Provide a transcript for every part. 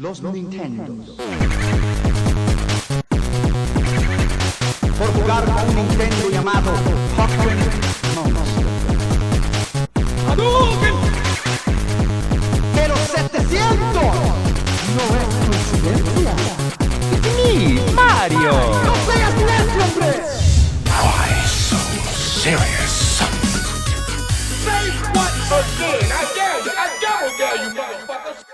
los Nintendo. Por jugar con un Nintendo llamado Pokémon Monster. Pero 700 no es coincidencia. ¡Mi Mario! ¡No seas necio, hombre! Why so serious? Say what again? I dare you. I double dare you, motherfuckers.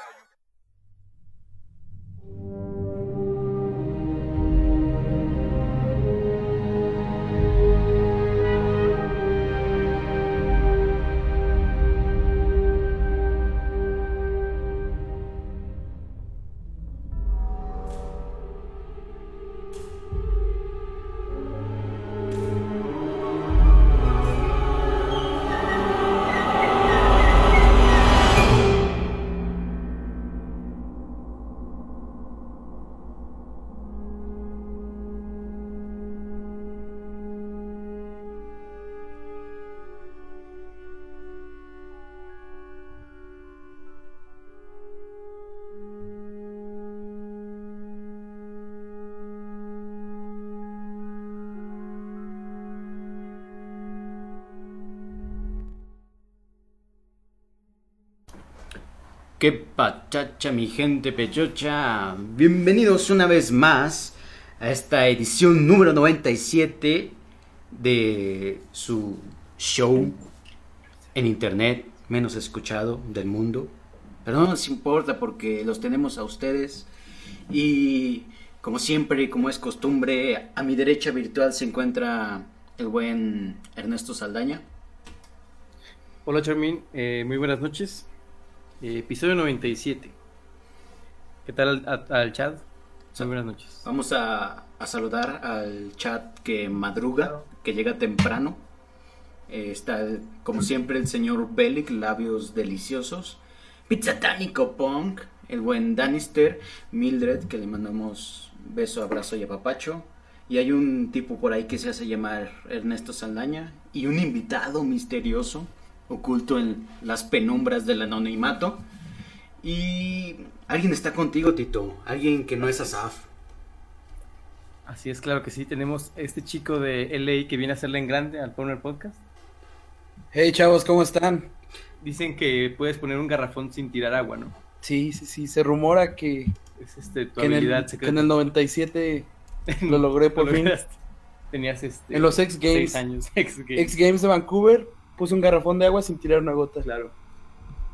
¿Qué pachacha, mi gente pechocha? Bienvenidos una vez más a esta edición número 97 de su show en internet menos escuchado del mundo. Pero no nos importa porque los tenemos a ustedes. Y como siempre, como es costumbre, a mi derecha virtual se encuentra el buen Ernesto Saldaña. Hola Charmin, Eh, muy buenas noches. Eh, episodio 97. ¿Qué tal al, chat? Muy buenas noches. Vamos a, a saludar al chat que madruga, que llega temprano. Eh, está, como siempre, el señor Bellic, labios deliciosos. Pizzatánico Punk, el buen Danister, Mildred, que le mandamos beso, abrazo y apapacho. Y hay un tipo por ahí que se hace llamar Ernesto Saldaña. Y un invitado misterioso, oculto en las penumbras del anonimato. Y alguien está contigo, Tito. Alguien que no es Asaf. Así es, claro que sí. Tenemos este chico de LA que viene a hacerle en grande al Powner Podcast. Hey chavos, ¿cómo están? Dicen que puedes poner un garrafón sin tirar agua, ¿no? Sí, sí, sí, se rumora que, Es este, tu que en, el, que secreta. en el 97 lo logré por Lo fin. Tenías este. En los X Games. seis años. X Games. X Games de Vancouver puse un garrafón de agua sin tirar una gota. Claro.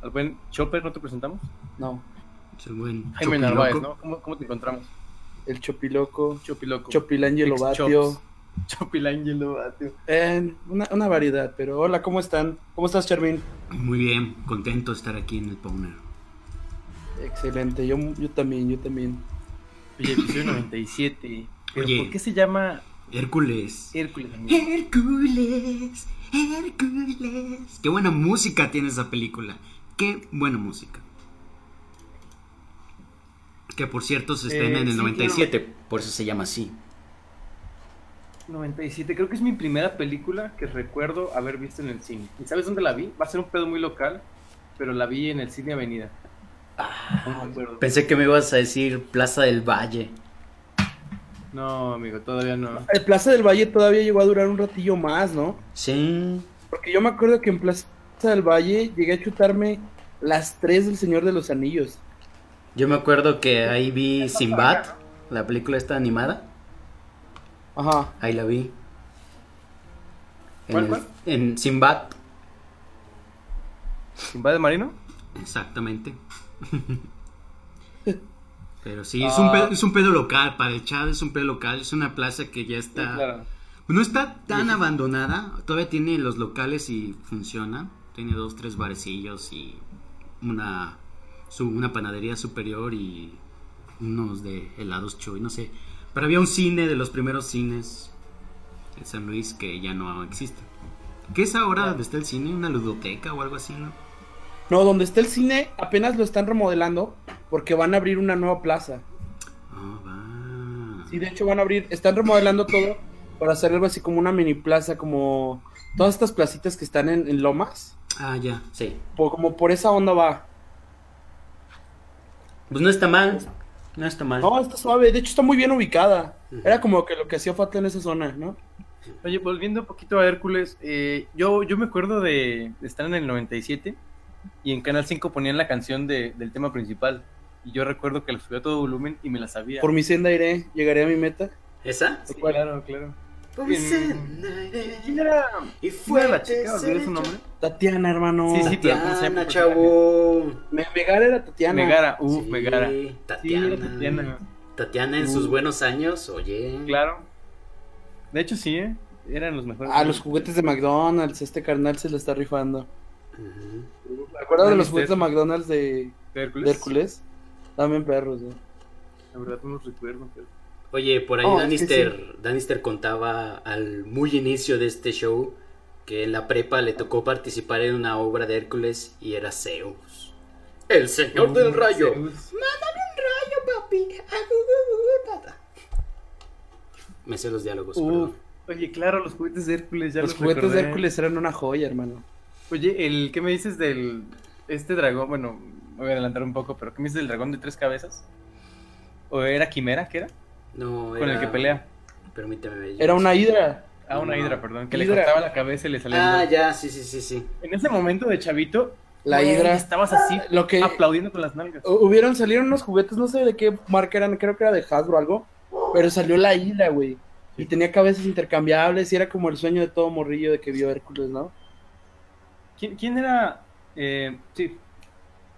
Al buen Chopper, ¿no te presentamos? No, Es el buen Jaime Chopiloco. Narváez, ¿no? ¿Cómo, cómo te encontramos? el Chopiloco, Chopiloco. Chopilangelo Batio. Chopilangelo Batio. Eh, una, una variedad, pero hola, ¿cómo están? ¿Cómo estás, Charmin? Muy bien, contento de estar aquí en el Powner. Excelente, yo, yo también, yo también. Oye, episodio 97. Pero Oye. ¿por qué se llama Hércules. Hércules? Hércules, Hércules. Qué buena música tiene esa película. Qué buena música. Que por cierto se estrena Eh, en el sí, 97, por eso se llama así. 97, creo que es mi primera película que recuerdo haber visto en el cine. ¿Y sabes dónde la vi? Va a ser un pedo muy local, pero la vi en el cine Avenida. No me acuerdo. Pensé que me ibas a decir Plaza del Valle. No, amigo, todavía no. El Plaza del Valle todavía llegó a durar un ratillo más, ¿no? Sí. Porque yo me acuerdo que en Plaza del Valle llegué a chutarme las tres del Señor de los Anillos. Yo me acuerdo que ahí vi Sinbad, la película esta animada. Ajá. Ahí la vi. En, ¿Cuál, el- cuál? en Sinbad, ¿Invade Marino? exactamente. Pero sí, es, un pedo, es un pedo local, para el chat es un pedo local, es una plaza que ya está... Sí, claro. No está tan abandonada, todavía tiene los locales y funciona. Tiene dos, tres barecillos y una, su- una panadería superior y unos de helados chuy, no sé. Pero había un cine de los primeros cines en San Luis que ya no existe. ¿Qué es ahora donde está el cine? ¿Una ludoteca o algo así, no? No, donde está el cine apenas lo están remodelando porque van a abrir una nueva plaza. Ah, va. Sí, de hecho van a abrir, están remodelando todo para hacer algo así como una mini plaza, como todas estas placitas que están en, en Lomas, Ah, ya, sí. po- como por esa onda va. Pues no está mal. No está mal. No, está suave. De hecho, está muy bien ubicada. Era como que lo que hacía falta en esa zona, ¿no? Oye, volviendo un poquito a Hércules, eh, yo, yo me acuerdo de, de estar en el 97 y en Canal 5 ponían la canción de- del tema principal. Y yo recuerdo que la subía a todo volumen y me la sabía. Por mi senda iré, llegaré a mi meta. ¿Esa? Sí, claro, claro. Por mi En- senda iré. ¿Quién era? Y ¿Quién era la chica? ¿Olvidé su nombre? Tatiana, hermano. Sí, sí, pero ¿cómo se llama Tatiana, chavo. Me- Megara era Tatiana. Megara, uff, Sí, Megara. Sí, Tatiana. era Tatiana. Tatiana en sus buenos años, oye. Claro. De hecho, sí, ¿eh? Eran los mejores. Ah, los juguetes de McDonald's. Este carnal se lo está rifando. Ujú. ¿Te acuerdas de los juguetes de McDonald's de, de Hércules. de Hércules? También perros, ¿eh? La verdad no los recuerdo, pero... Oye, por ahí Oh, es que Danister, Danister contaba al muy inicio de este show que en la prepa le tocó participar en una obra de Hércules y era Zeus. El señor del rayo. Zeus. rayo, papi. Me sé los diálogos, Uf, perdón. Oye, claro, los juguetes de Hércules ya Los los, juguetes recordé. de Hércules eran una joya, hermano. Oye, el ¿qué me dices del este dragón? Bueno, voy a adelantar un poco, pero ¿qué me dices del dragón de tres cabezas? ¿O era Quimera, qué era? No, Con el era- que pelea. Permíteme. Era una hidra. Ah, una No. hidra, perdón, que Hidra. le cortaba la cabeza y le salía. Ah, el- ya, sí, sí, sí, sí. En ese momento de chavito, La hidra. estabas así Lo que aplaudiendo con las nalgas. hu- hubieron, salieron unos juguetes, no sé de qué marca eran, creo que era de Hasbro o algo. Pero salió la hidra, güey. Y tenía cabezas intercambiables y era como el sueño de todo morrillo de que vio Hércules, ¿no? ¿Quién, quién era? Eh, sí.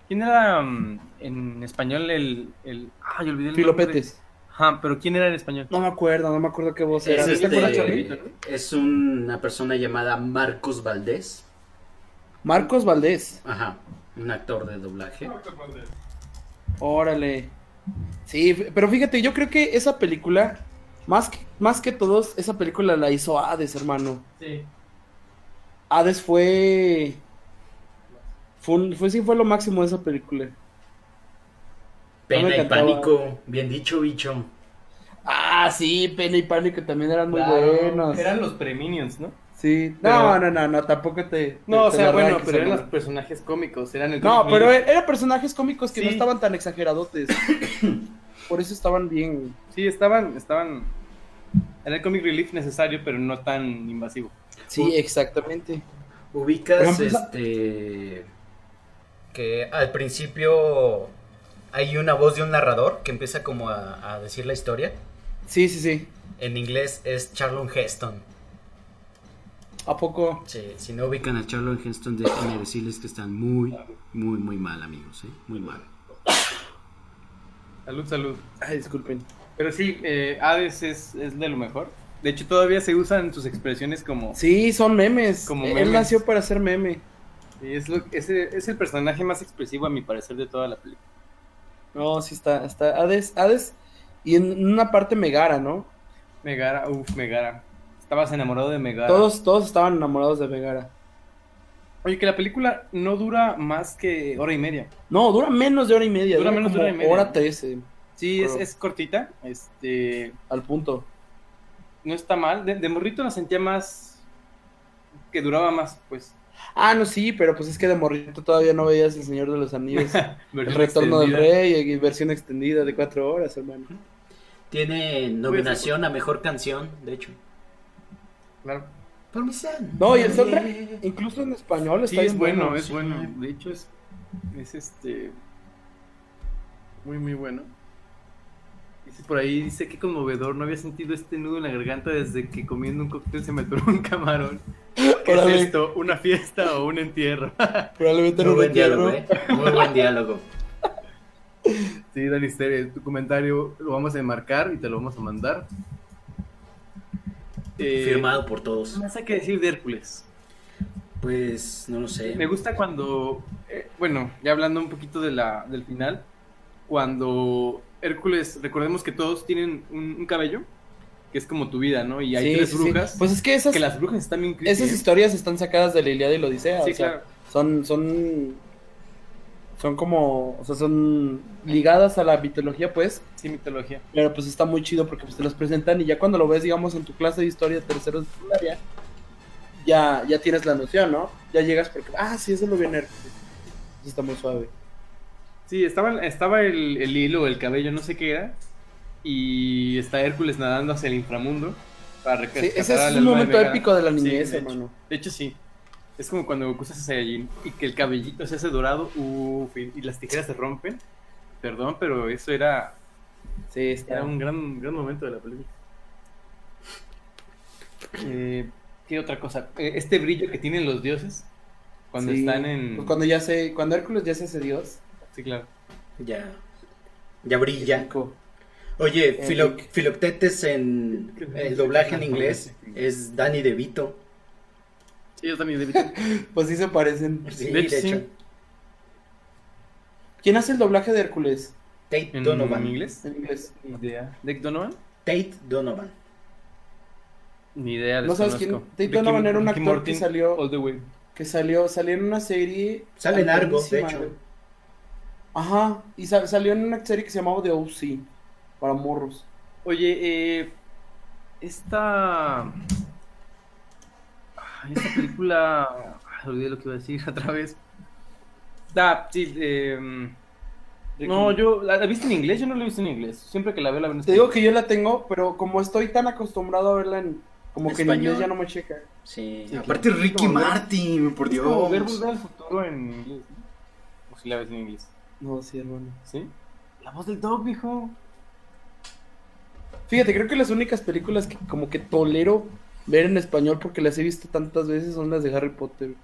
¿Quién era mm, en español el, el... Ah, yo olvidé el nombre. Filopetes. Ajá, pero ¿quién era en español? No me acuerdo, no me acuerdo qué voz Es, era. ¿Te este? Charlie? es una persona llamada Marcos Valdés. Marcos Valdés. Ajá, un actor de doblaje. Órale. Sí, pero fíjate, yo creo que esa película, más que, más que todos, esa película la hizo Hades, hermano. Sí. Hades fue. Fue, un- fue, sí, fue lo máximo de esa película. Pena y pánico, bien dicho, bicho. Ah, sí, Pena y Pánico también eran muy Claro, buenos. Eran los preminions, ¿no? Sí, Pero- no, no, no, no, tampoco te. No, o sea, bueno, pero eran los personajes cómicos, eran el No, pero relief. eran personajes cómicos que no estaban tan exageradotes. Por eso estaban bien. Sí, estaban, estaban... Era el comic relief necesario, pero no tan invasivo. Sí, exactamente. Ubicas ejemplo, este que al principio hay una voz de un narrador que empieza como a, a decir la historia. Sí, sí, sí. En inglés es Charlon Heston. ¿A poco? Sí, si no ubican a Charlon Heston, déjenme decirles que están muy, muy, muy mal, amigos, ¿eh? Muy mal. Salud, salud. Ay, disculpen. Pero sí, eh, Hades es, es de lo mejor. De hecho, todavía se usan sus expresiones como... Sí, son memes. Como Él memes. nació para ser meme. Sí, es, lo- es el personaje más expresivo, a mi parecer, de toda la película. No, sí está, está. Hades, Hades. Y en una parte Megara, ¿no? Megara, uff, Megara. Estabas enamorado de Megara. Todos, todos estaban enamorados de Megara. Oye, que la película no dura más que hora y media. No, dura menos de hora y media. Dura Dura, menos de hora y media. Hora 13, Sí, es, es cortita. Este, al punto. no está mal. De, de morrito la sentía más... Que duraba más, pues. Ah, no, sí, pero pues es que de morrito todavía no veías El Señor de los Anillos. el Retorno del. Rey y versión extendida de cuatro horas, hermano. Tiene nominación a mejor canción, de hecho. Claro. Por mi No, y el soundtrack, incluso en español, Sí, está es bueno, es sí. bueno. De hecho, es, es este. Muy, muy bueno. Por ahí, dice que conmovedor. No había sentido este nudo en la garganta desde que comiendo un cóctel se me atoró un camarón. ¿Qué Órale. es esto? ¿Una fiesta o un entierro? Probablemente Muy buen diálogo, entierro. ¿eh? Muy buen diálogo. sí, Danister, tu comentario lo vamos a enmarcar y te lo vamos a mandar. Eh, Firmado por todos. ¿Qué más hay que decir de Hércules? Pues no lo sé. Me gusta cuando, eh, bueno, ya hablando un poquito de la, del final, cuando Hércules, recordemos que todos tienen un, un cabello, que es como tu vida, ¿no? Y hay Sí, tres sí. brujas, Pues es que esas, que las brujas están bien creepy, esas ¿eh? historias están sacadas de la Ilíada y la Odisea. Sí, o sea, claro. son, son, son como, o sea, son ligadas a la mitología, pues. Sí, mitología. Pero pues está muy chido porque pues te las presentan y ya cuando lo ves, digamos, en tu clase de historia tercero de secundaria, ya, ya tienes la noción, ¿no? Ya llegas porque, ah, sí, eso lo viene. Eso está muy suave. Sí, estaba, estaba el, el hilo, el cabello, no sé qué era. Y está Hércules nadando hacia el inframundo. Para Sí, ese es un de momento Megara. épico de la Sí, niñez, de hecho. hermano. De hecho, sí. Es como cuando Goku se hace Saiyajin y que el cabellito se hace dorado uf, y, las tijeras se rompen. Perdón, pero eso era, Sí, está. era un gran, gran momento de la película. Eh, ¿Qué otra cosa? Eh, este brillo que tienen los dioses cuando Sí, están en... pues cuando ya se, cuando Hércules ya se hace Dios. Sí, claro. Ya. Ya brilla. Oye, Eh, Filo-. Filoctetes en el doblaje en inglés es Danny DeVito. Sí, yo también, David. Pues sí se parecen. Sí, De hecho, sí. ¿Quién hace el doblaje de Hércules Tate ¿En Donovan. inglés? en inglés? Ni idea. ¿Dick Donovan? Tate Donovan. Ni idea. ¿No sabes quién? Tate Ricky- Donovan era un Ricky actor Martin, que salió- All the way. Que salió, salió en una serie. Sale en Argo, de hecho. Ajá, y sa- salió en una serie que se llamaba The O.C. Para morros. Oye, eh, esta. Esta película. Ay, olvidé lo que iba a decir otra vez. Da, sí, eh, No, yo. ¿La, la viste en inglés? Yo no la he visto en inglés. Siempre que la veo, la veo en Te digo que yo la tengo, pero como estoy tan acostumbrado a verla en. Como que en Español. inglés ya no me checa. Sí. Sí, Aparte claro. Ricky ver- Martin, por Es como ver Dios. volver al futuro en inglés. ¿no? O si la ves en inglés. No, sí, hermano. ¿Sí? La voz del dog, viejo. Fíjate, creo que las únicas películas que como que tolero ver en español porque las he visto tantas veces son las de Harry Potter.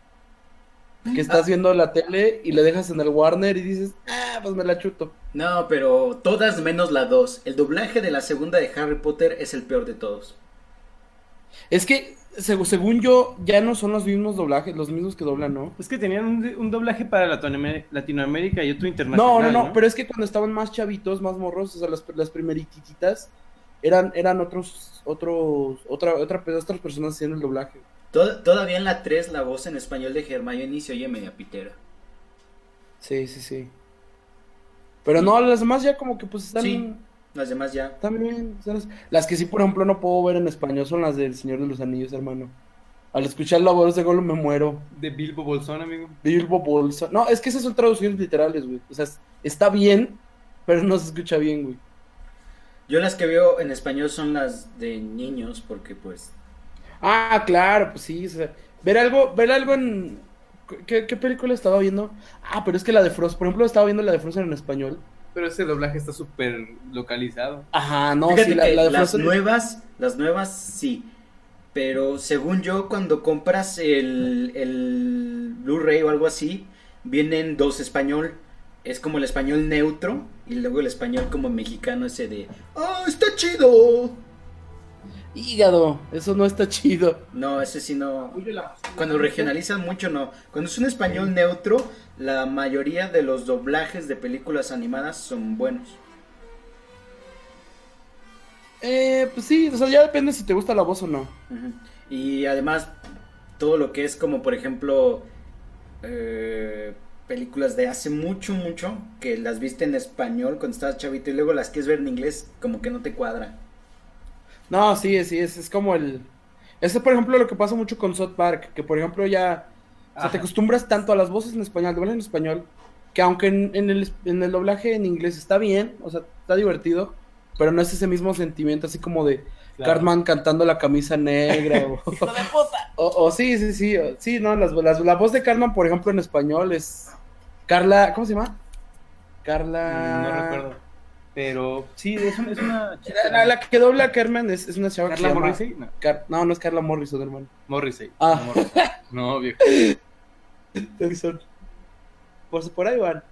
Que estás viendo la tele y la dejas en el Warner y dices, ah, pues me la chuto. No, pero todas menos la 2. El doblaje de la segunda de Harry Potter es el peor de todos. Es que, según yo, ya no son los mismos doblajes, los mismos que doblan, ¿no? Es que tenían un, un doblaje para Latinoamérica, y otro No, internacional. no, no, pero es que cuando estaban más chavitos, más morros, o sea, las, las primerititas, eran, eran otros, otros, otra, otra, otras personas haciendo el doblaje. Tod- todavía en la 3 la voz en español de Hermione se oye media pitera. Sí, sí, sí. Pero no, las demás ya como que pues están... Sí. Las demás ya. También, ¿sabes? Las que sí, por ejemplo, no puedo ver en español son las del Señor de los Anillos, hermano. Al escuchar la voz de Gollum me muero. De Bilbo Bolsón, amigo. Bilbo Bolsa. No, es que esas son traducciones literales, güey. O sea, es- está bien, pero no se escucha bien, güey. Yo las que veo en español son las de niños porque pues... Ah, claro, pues sí. o sea, ver algo, ver algo en. ¿Qué, qué película estaba viendo? Ah, pero es que la de Frost, por ejemplo, estaba viendo la de Frozen en español. Pero ese doblaje está súper localizado. Ajá, no, Fíjate sí, la, que la de las Frozen. nuevas, las nuevas sí. Pero según yo, cuando compras el, el Blu-ray o algo así, vienen dos español. Es como el español neutro y luego el español como mexicano ese de... ¡Oh, está chido! Hígado, eso no está chido. No, ese sí no... Cuando regionalizan mucho no. Cuando es un español neutro, la mayoría de los doblajes de películas animadas son buenos. Eh, pues sí, o sea, ya depende si te gusta la voz o no. Y además, todo lo que es como, por ejemplo, eh, películas de hace mucho, mucho, que las viste en español cuando estabas chavito y luego las quieres ver en inglés, como que no te cuadra. No, sí, sí, es, es como el... Ese, por ejemplo, lo que pasa mucho con South Park, que por ejemplo ya... O sea, te acostumbras tanto a las voces en español, doblan en español, que aunque en, en el, en el doblaje en inglés está bien, o sea, está divertido, pero no es ese mismo sentimiento así como de Claro. Cartman cantando la camisa negra o, o, o sí, sí, sí, o- sí, no, las, las- la voz de Cartman, por ejemplo, en español es Carla, ¿cómo se llama? Carla... No recuerdo. Pero sí, es una, es una chica. La, la- la que dobla a Carmen es, es una chava que se ¿Carla llama- Morrissey? No, Car- no, no es Carla Morrison, hermano. Morrissey. Ah. No, Morrissey. No, viejo. Por, por ahí van.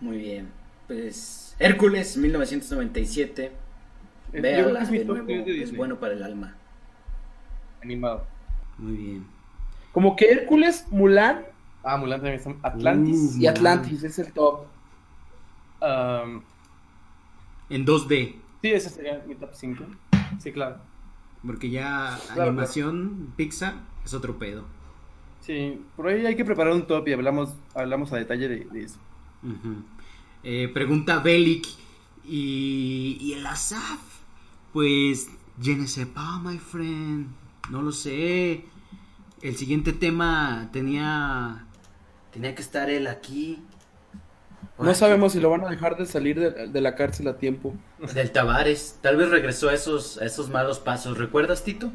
Muy bien. Pues Hércules, 1997. Yo creo que Véala de top nuevo, 10 de es bueno para el alma. Animado. Muy bien. Como que Hércules, Mulan Ah, Mulan también está. Atlantis. y Atlantis es el top. Um, En 2D, sí, ese sería mi top 5. Sí, claro. porque ya Claro, animación Pixar es otro pedo. Sí, por ahí hay que preparar un top y hablamos, hablamos a detalle de, de eso. Eh, pregunta Belik y, y el Asaf. Pues, je ne sais pas, my friend. No lo sé. El siguiente tema tenía Tenía que estar él aquí. No sabemos si lo van a dejar de salir de, de la cárcel a tiempo. Del Tavares. Tal vez regresó a esos, a esos malos pasos. ¿Recuerdas, Tito?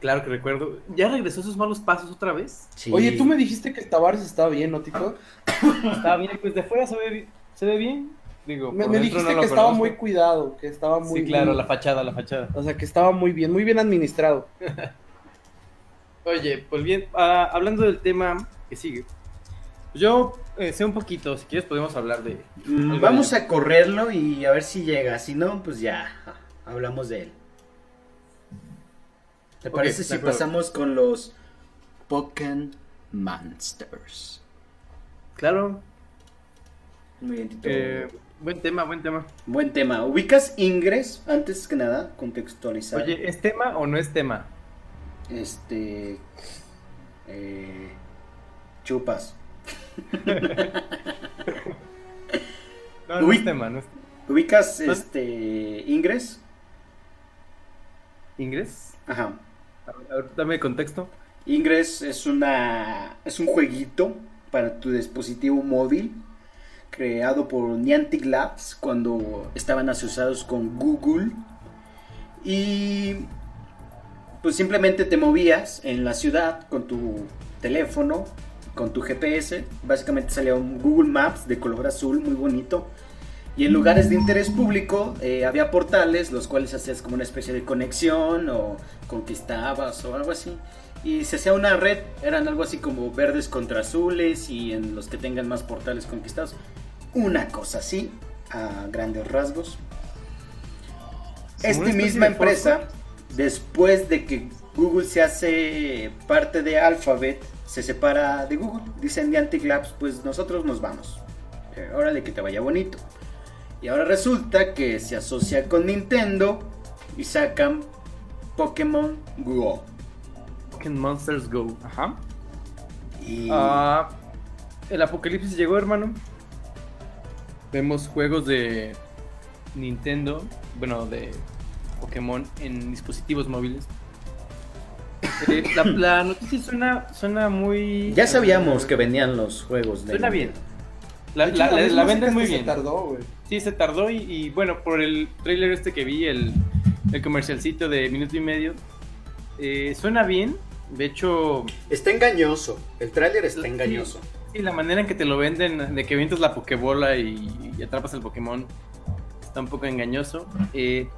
Claro que recuerdo. ¿Ya regresó a esos malos pasos otra vez? Sí. Oye, tú me dijiste que Tavares estaba bien, ¿no, Tito? Está bien, pues de fuera se ve, se ve bien. Digo, Me, dijiste no que estaba conozco. muy cuidado, que estaba muy Sí, claro, bien. la fachada, la fachada. O sea, que estaba muy bien, muy bien administrado. Oye, pues bien, ah, hablando del tema que sigue. Yo eh, sé un poquito, si quieres podemos hablar de... Mm, vamos a correrlo y a ver si llega. Si no, pues ya hablamos de él. ¿Te parece si pasamos con los Pokémon Monsters? Claro, Muy bien, Tito. eh, buen tema, buen tema. Buen tema. ¿Ubicas Ingres? Antes que nada, contextualizar. Oye, ¿es tema o no es tema? Este. eh, chupas. No, no es tema, no es ¿Ubicas este. Ingres? ¿Ingres? Ajá. A ver, a ver, dame contexto. Ingress es una es un jueguito para tu dispositivo móvil creado por Niantic Labs cuando estaban asociados con Google y pues simplemente te movías en la ciudad con tu teléfono, con tu GPS, básicamente salía un Google Maps de color azul muy bonito y en lugares de interés público eh, había portales los cuales hacías como una especie de conexión o conquistabas o algo así y se hacía una red, eran algo así como verdes contra azules y en los que tengan más portales conquistados. Una cosa así, a grandes rasgos. Esta misma de empresa, después de que Google se hace parte de Alphabet, se separa de Google. Dicen Niantic Labs, pues nosotros nos vamos. Eh, órale, que te vaya bonito. Y ahora resulta que se asocia con Nintendo y sacan Pokémon Go. Pokémon Monsters Go. Ajá. Y Ah, el apocalipsis llegó, hermano. Vemos juegos de Nintendo, bueno, de Pokémon en dispositivos móviles. La, la noticia suena, suena muy... ya sabíamos que venían los juegos de Suena bien. La, venden muy bien. Se tardó, güey. Sí, se tardó y, y, bueno, por el trailer este que vi, el, el comercialcito de minuto y medio, eh, suena bien. De hecho, Está engañoso. El tráiler está engañoso. sí, la manera en que te lo venden, de que avientas la pokebola y, y atrapas el Pokémon, está un poco engañoso. Eh,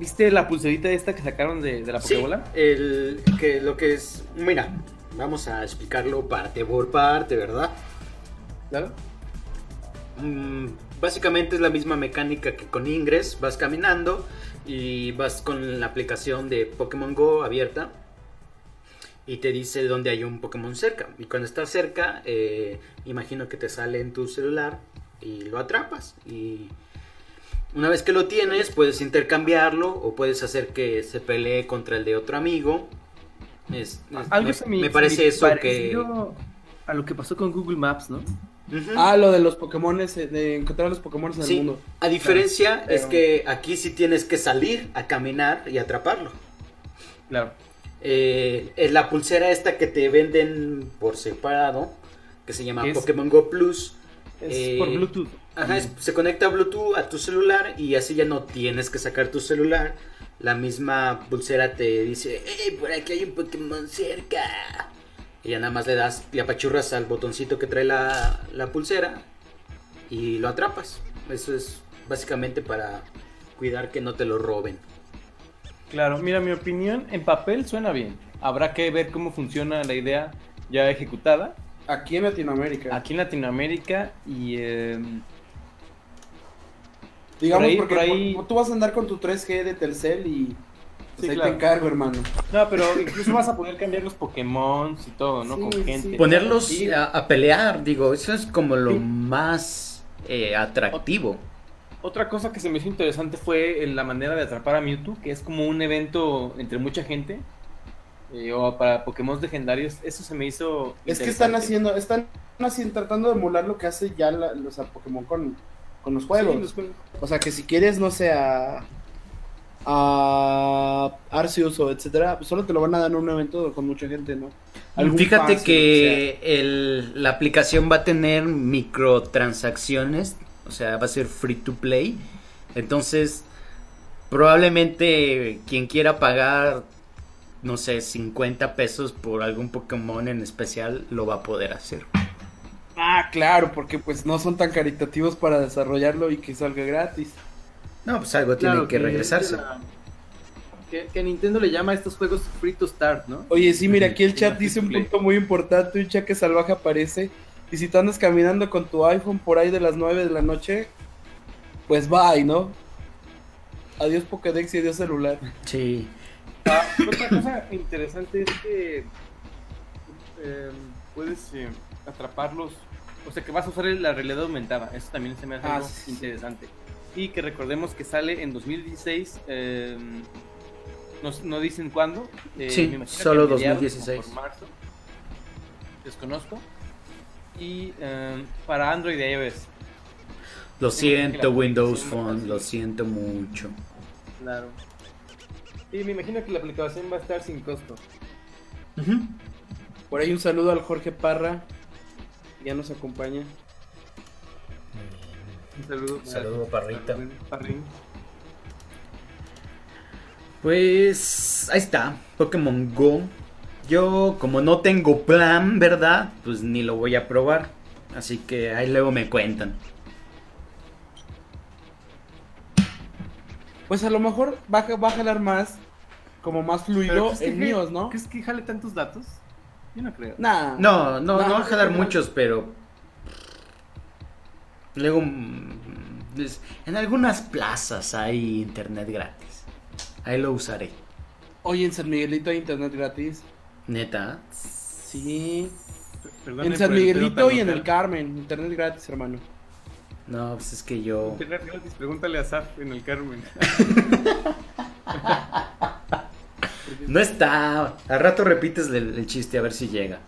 ¿Viste la pulserita esta que sacaron de, de la Sí, pokebola? el, que lo que es. Mira, vamos a explicarlo parte por parte, ¿verdad? Claro. Mm, básicamente es la misma mecánica que con Ingress. Vas caminando y vas con la aplicación de Pokémon Go abierta y te dice dónde hay un Pokémon cerca. Y cuando estás cerca, eh, imagino que te sale en tu celular y lo atrapas. Y una vez que lo tienes, puedes intercambiarlo o puedes hacer que se pelee contra el de otro amigo. Es- es- Algo me, semi- me parece eso que... A lo que pasó con Google Maps, ¿no? Ujú. Ah, lo de los Pokémon, de encontrar los Pokémon en Sí, el mundo. a diferencia Claro. es que aquí sí tienes que salir a caminar y atraparlo. Claro. Eh, es la pulsera esta que te venden por separado, que se llama Es- Pokémon Go Plus. Es Eh, por Bluetooth. Ajá, es- se conecta a Bluetooth a tu celular y así ya no tienes que sacar tu celular. La misma pulsera te dice, ¡Ey, por aquí hay un Pokémon cerca! Y ya nada más le das, le apachurras al botoncito que trae la, la pulsera y lo atrapas. Eso es básicamente para cuidar que no te lo roben. Claro, mira, mi opinión, en papel suena bien. Habrá que ver cómo funciona la idea ya ejecutada Aquí en Latinoamérica. aquí en Latinoamérica y eh, Digamos por ahí- porque por ahí- por- tú vas a andar con tu 3G de Telcel y pues, Sí, ahí claro. te encargo, hermano. no, pero incluso vas a poder cambiar los Pokémon y todo, ¿no? Sí, Con sí. gente. Ponerlos Sí. a, a pelear, digo, eso es como lo Sí. más eh, atractivo. Otra cosa que se me hizo interesante fue en la manera de atrapar a Mewtwo, que es como un evento entre mucha gente. Eh, o para Pokémon legendarios, eso se me hizo. Es que están haciendo, están haciendo, tratando de emular lo que hace ya la- los a Pokémon con, con los Sí, juegos. los juegos. O sea que si quieres, no sé, a, a Arceus o etcétera, solo te lo van a dar en un evento con mucha gente, ¿no? Fíjate que el- la aplicación va a tener microtransacciones, o sea, va a ser free to play. Entonces, probablemente quien quiera pagar, no sé, 50 pesos por algún Pokémon en especial, lo va a poder hacer. Ah, claro, porque pues no son tan caritativos para desarrollarlo y que salga gratis. No, pues algo tiene que regresarse. Que, que Nintendo le llama a estos juegos free to start, ¿no? Oye, sí, mira, aquí el chat dice un punto muy importante, un chaque salvaje aparece. Y si tú andas caminando con tu iPhone por ahí de las 9 de la noche, pues bye, ¿no? Adiós Pokédex y adiós celular. Sí. Ah, otra cosa interesante es que eh, puedes eh, atraparlos, o sea que vas a usar la realidad aumentada, eso también se me hace Ah, algo sí, sí. interesante. Y que recordemos que sale en 2016, eh, no, no dicen cuándo. eh, Sí, solo a mediados, 2016. como por marzo, desconozco. Y eh, para Android y iOS, Lo siento, Windows Phone, lo siento mucho. claro. Y me imagino que la aplicación va a estar sin costo. Por ahí un saludo al Jorge Parra, que ya nos acompaña. Un saludo. Saludo, Parrita. Parrín. Pues ahí está, Pokémon Go. Yo como no tengo plan, ¿verdad? Pues ni lo voy a probar. Así que ahí luego me cuentan. Pues a lo mejor va, a- va a jalar más, como más fluido ¿crees que en míos, ¿no? ¿Crees que jale tantos datos? Yo no creo. Nah. No, no, no, No, va a jalar no. muchos, pero... Luego... mm, pues, en algunas plazas hay internet gratis. Ahí lo usaré. Oye, en San Miguelito hay internet gratis. Neta. Sí. Perdón en San el Miguelito y en el. Carmen. Internet gratis, hermano. No, pues es que yo... Pregúntale a Zaf en el Carmen. No está. Al rato repites el, el chiste a ver si llega.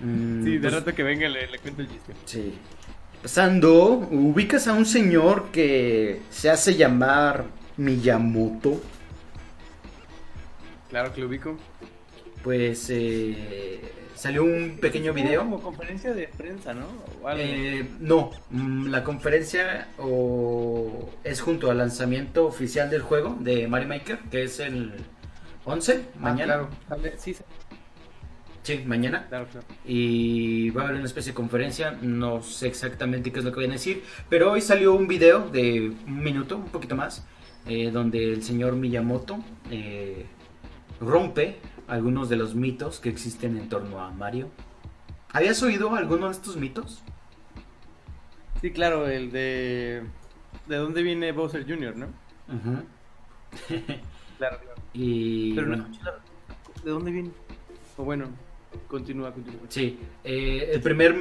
Mm, Sí, de pues, rato que venga le, le cuento el chiste. Sí. Pasando, ubicas a un señor que se hace llamar Miyamoto. Claro que lo ubico. Pues eh, salió un pequeño video. Como conferencia de prensa, ¿no? Eh, no, mm, la conferencia o, es junto al lanzamiento oficial del juego de Mario Maker, que es el 11, Ah, mañana. claro. Sale- Sí, sí, Sí, mañana. claro, claro. y va a haber una especie de conferencia, no sé exactamente qué es lo que van a decir, pero hoy salió un video de un minuto, un poquito más, eh, donde el señor Miyamoto eh, rompe algunos de los mitos que existen en torno a Mario. ¿Habías oído alguno de estos mitos? Sí, claro, el de. ¿De dónde viene Bowser Jr., no? Ujú. Claro, claro. Y Pero no bueno, escuché la- ¿De dónde viene? O bueno, continúa, continúa. Sí, eh, el primer,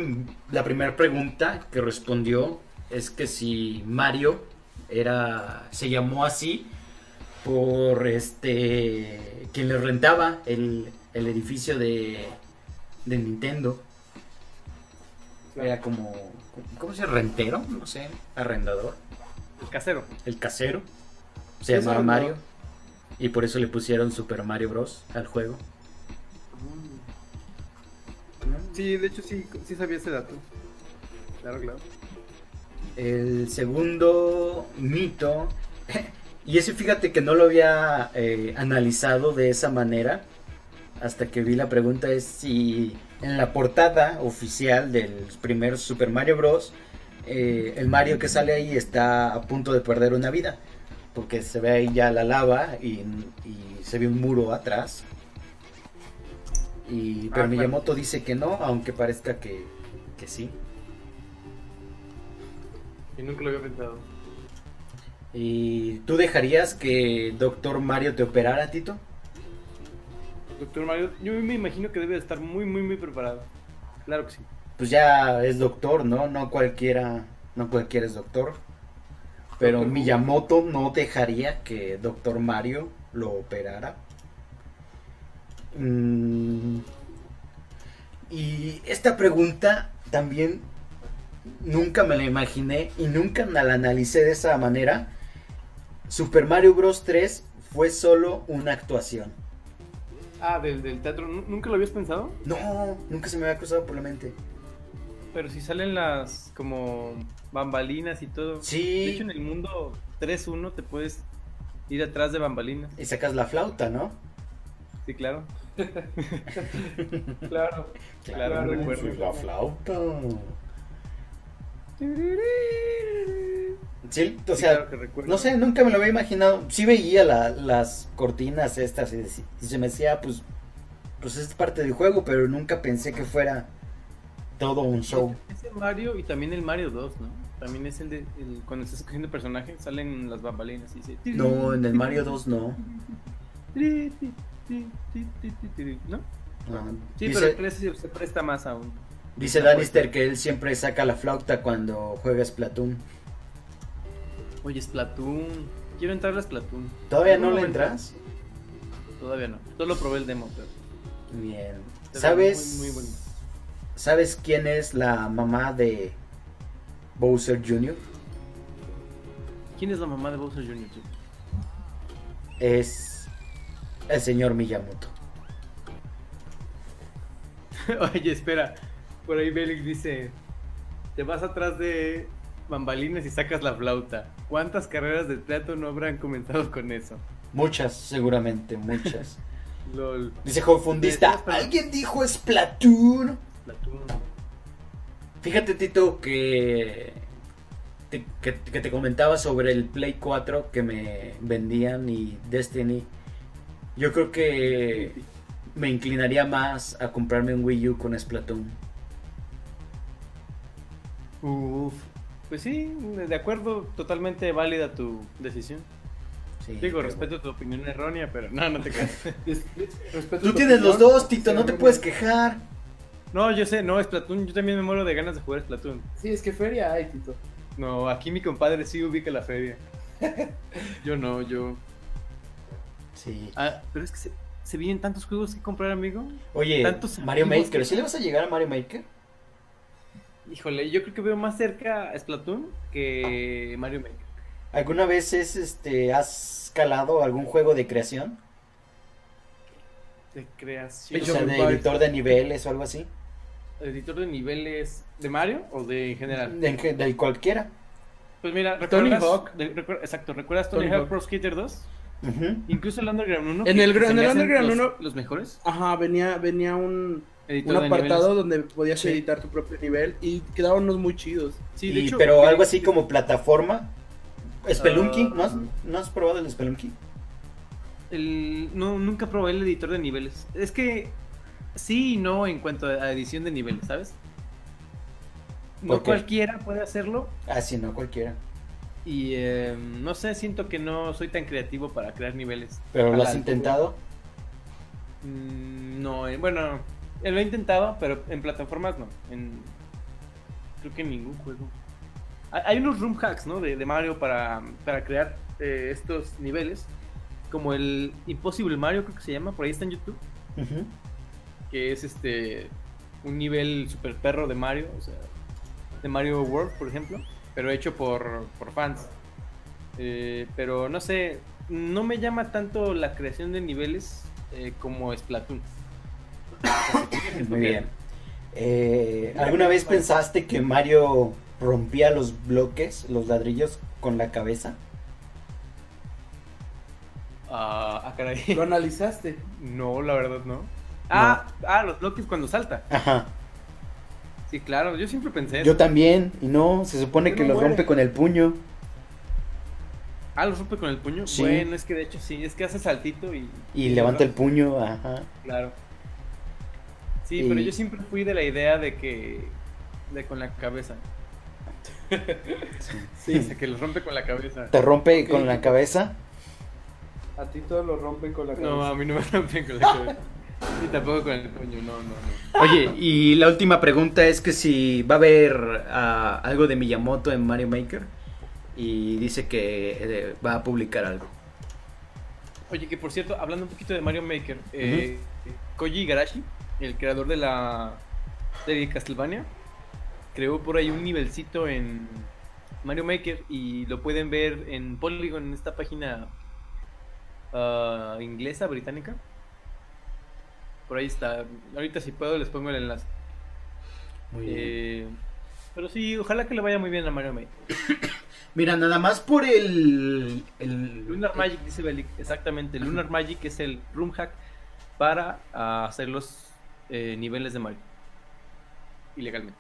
la primera pregunta que respondió es que si Mario era, se llamó así por este quien le rentaba el, el edificio de, de Nintendo. Era como, ¿cómo se llama? ¿Rentero? No sé, arrendador. El casero. El casero. Se llamaba arrendador. Mario. Y por eso le pusieron Super Mario Bros. al juego. Sí, de hecho sí, sí sabía ese dato. Claro, claro. El segundo mito, y ese fíjate que no lo había eh, analizado de esa manera, hasta que vi la pregunta es si en la portada oficial del primer Super Mario Bros. eh, el Mario que sale ahí está a punto de perder una vida, porque se ve ahí ya la lava y, y se ve un muro atrás. Y, pero Ah, claro. Miyamoto dice que no, aunque parezca que, que sí. Y nunca lo había pensado. ¿Y tú dejarías que Doctor Mario te operara, Tito? Doctor Mario, yo me imagino que debe de estar muy, muy, muy preparado. Claro que sí. Pues ya es doctor, ¿no? No cualquiera, no cualquiera es doctor. Pero Doctor. Miyamoto no dejaría que Doctor Mario lo operara. Mm, Y esta pregunta también nunca me la imaginé y nunca la analicé de esa manera. Super Mario Bros. 3 fue solo una actuación. Ah, del, del teatro. ¿Nu- ¿Nunca lo habías pensado? No, nunca se me había cruzado por la mente. Pero si salen las como bambalinas y todo. Sí. De hecho, en el mundo 3-1 te puedes ir atrás de bambalinas. Y sacas la flauta, ¿no? Sí, claro. Claro. Claro, recuerdo. La flauta. Sí, o Sí, sea, claro no sé, nunca me lo había imaginado. Sí veía la- las cortinas estas y, se me decía, pues, pues es parte del juego, pero nunca pensé que fuera todo un show. Ese Mario y también el Mario 2, ¿no? También es el de. el- cuando estás escogiendo personaje, salen las bambalinas y dice. No, en el Mario 2 no. ¿No? No. Sí, pero el 3 se se presta más aún. Dice Lannister que él siempre saca la flauta cuando juega Splatoon. Oye, Splatoon. Quiero entrar a Splatoon. ¿Todavía no le entras? Todavía no. Solo probé el demo, pero. Bien. pero ¿Sabes? Muy, muy bonito. ¿Sabes quién es la mamá de Bowser Jr.? ¿Quién es la mamá de Bowser Jr.? Es el señor Miyamoto. Oye, espera. Por ahí Belix dice: Te vas atrás de bambalinas y sacas la flauta. ¿Cuántas carreras de teatro no habrán comenzado con eso? Muchas, seguramente, muchas. LOL. Dice Fundista, ¿alguien dijo Splatoon? Splatoon. Fíjate, Tito, que te, que, que te comentaba sobre el Play 4 que me vendían y Destiny. Yo creo que me inclinaría más a comprarme un Wii U con Splatoon. Uf. Pues sí, de acuerdo, totalmente válida tu decisión. Sí, Digo, respeto tu opinión errónea, pero no, no te creas. Respeto Tú tienes los dos, Tito, no te puedes quejar. No, yo sé, no, Splatoon, yo también me muero de ganas de jugar Splatoon. Sí, es que feria hay, Tito. No, aquí mi compadre sí ubica la feria. Yo no, yo... Sí. Ah, pero es que se, se vienen tantos juegos que comprar, amigo. Oye, Tantos Mario amigos Maker, que- ¿sí le vas a llegar a Mario Maker? Híjole, yo creo que veo más cerca a Splatoon que Mario Maker. ¿Alguna vez es, este, has calado algún juego de creación? De creación. O sea, de editor de niveles o algo así. ¿Editor de niveles de Mario o de en general? De, de- cualquiera. Pues mira, Tony. Hawk. de- exacto, ¿recuerdas Tony, Tony Hawk Hawk. Pro Skater 2? Ujú. Incluso el Underground 1. En el- en el Underground los- 1 Los mejores. Ajá, venía, venía un, un apartado niveles. donde podías Sí. editar tu propio nivel y quedaban unos muy chidos. Sí, de Y- hecho, pero eh, algo así como plataforma. Spelunky. ¿no, has, ¿no has probado el Spelunky? el- no, nunca probé el editor de niveles. Es que sí y no en cuanto a edición de niveles, ¿sabes? No cualquiera puede hacerlo Ah, sí, no cualquiera. y eh, no sé, siento que no soy tan creativo para crear niveles. Pero lo has intentado. Mm, No, eh, bueno, eh, lo he intentado, pero en plataformas no. En, creo que en ningún juego. Hay, unos room hacks, ¿no? De, de Mario para, para crear eh, estos niveles. Como el Impossible Mario, creo que se llama, por ahí está en YouTube. Que es este un nivel super perro de Mario, o sea, de Mario World, por ejemplo, pero hecho por, por fans. Eh, pero no sé, no me llama tanto la creación de niveles eh, como Splatoon. Muy bien. Eh, ¿Alguna vez pensaste que Mario rompía los bloques, los ladrillos, con la cabeza? Ah, ah, caray. ¿Lo analizaste? No, la verdad no. Ah, ah, los bloques cuando salta. Ajá. Sí, claro, yo siempre pensé Yo eso. también, y no, se supone No que los muere. rompe con el puño. Ah, los rompe con el puño. Sí. Bueno, es que de hecho sí, es que hace saltito y. Y levanta el puño, ajá. Claro. Sí, Y- pero yo siempre fui de la idea de que. de con la cabeza. Sí, o sea, que los rompe con la cabeza. Te rompe con la cabeza. A ti todo lo rompen con la cabeza. No, a mí no me rompen con la cabeza. Y tampoco con el puño, no, no, no. Oye, y la última pregunta es que si va a haber ah, algo de Miyamoto en Mario Maker. Y dice que eh, va a publicar algo. Oye, que por cierto, hablando un poquito de Mario Maker, eh, Koji Igarashi, el creador de la serie Castlevania, creó por ahí un nivelcito en, Mario Maker y lo pueden ver en Polygon, en esta página ah, inglesa, británica. Por ahí está. Ahorita si puedo les pongo el enlace. Muy bien. Eh, pero sí, ojalá que le vaya muy bien a Mario Maker. Mira, nada más por el. el Lunar Magic, dice Belic, exactamente. Lunar Magic es el room hack para ah, hacer los eh, niveles de Mario. Ilegalmente.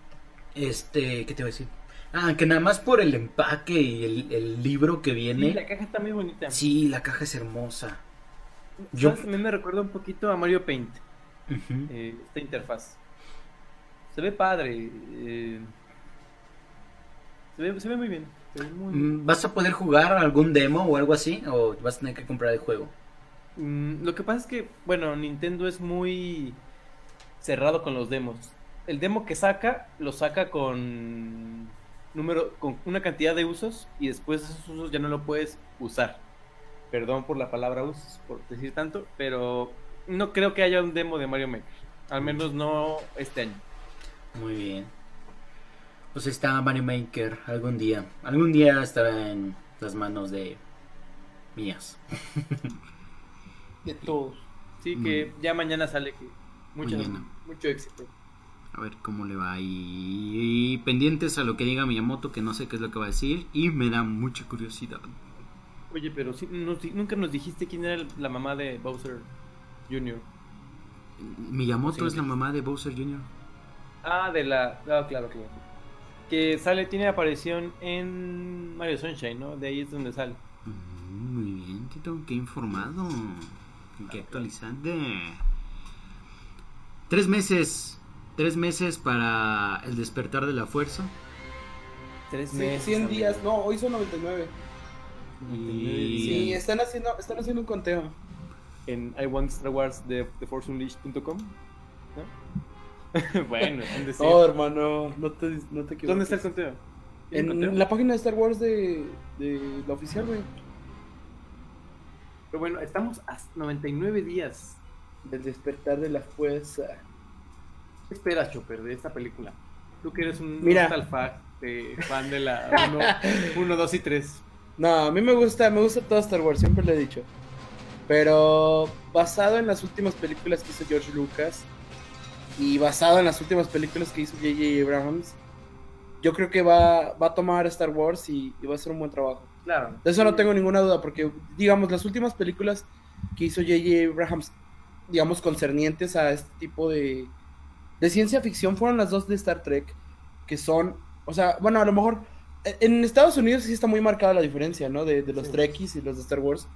Este, ¿qué te voy a decir? Ah, que nada más por el empaque y el, el libro que Sí, viene. la caja está muy bonita. Sí, la caja es hermosa. yo-. También me recuerda un poquito a Mario Paint, eh, esta interfaz. Se ve padre. eh, se, ve, se ve muy bien. se ve muy- Mm, ¿Vas a poder jugar algún demo o algo así? ¿O vas a tener que comprar el juego? Mm, lo que pasa es que, bueno, Nintendo es muy cerrado con los demos. El demo que saca, lo saca con número, con una cantidad de usos y después esos usos ya no lo puedes usar. Perdón por la palabra usos, por decir tanto, pero no creo que haya un demo de Mario Maker. Al menos no este año. Muy bien. Pues está Mario Maker algún día. Algún día estará en las manos de mías. De todos. Sí, que ya mañana sale que mucho, Mañana. mucho éxito. A ver cómo le va. Y, y pendientes a lo que diga Miyamoto, que no sé qué es lo que va a decir. Y me da mucha curiosidad. Oye, pero di- nunca nos dijiste quién era la mamá de Bowser Jr. Miyamoto Sí. es la mamá de Bowser Jr. Ah, de la. Ah, claro, claro. Que sale, tiene aparición en Mario Sunshine, ¿no? De ahí es donde sale. Mm, Muy bien, Tito, qué informado. Qué actualizante. Tres meses. Tres meses para el despertar de la fuerza. Tres Sí, meses. 100 amigo. días, no, hoy son 99. Y... Sí, están haciendo, están haciendo un conteo. En I Want Star Wars de TheForceUnleashed.com. ¿no? bueno, han de ser. No, hermano, no te, no te equivoques. ¿Dónde está el conteo? ¿Tiene En conteo? la página de Star Wars de, de la oficial, güey. Pero bueno, estamos a 99 días. Del despertar de la fuerza. ¿Qué esperas, Chopper, de esta película? Tú que eres un Mira. de fan de la 1, 2 y 3. No, a mí me gusta, me gusta todo Star Wars, siempre lo he dicho. Pero basado en las últimas películas que hizo George Lucas y basado en las últimas películas que hizo J.J. Abrams, yo creo que va, va a tomar Star Wars y, y va a hacer un buen trabajo. Claro. De eso no tengo ninguna duda, porque, digamos, las últimas películas que hizo J.J. Abrams, digamos, concernientes a este tipo de, de ciencia ficción, fueron las dos de Star Trek, que son, o sea, bueno, a lo mejor eh, en Estados Unidos sí está muy marcada la diferencia, ¿no? De, de los Sí. Trekkies y los de Star Wars.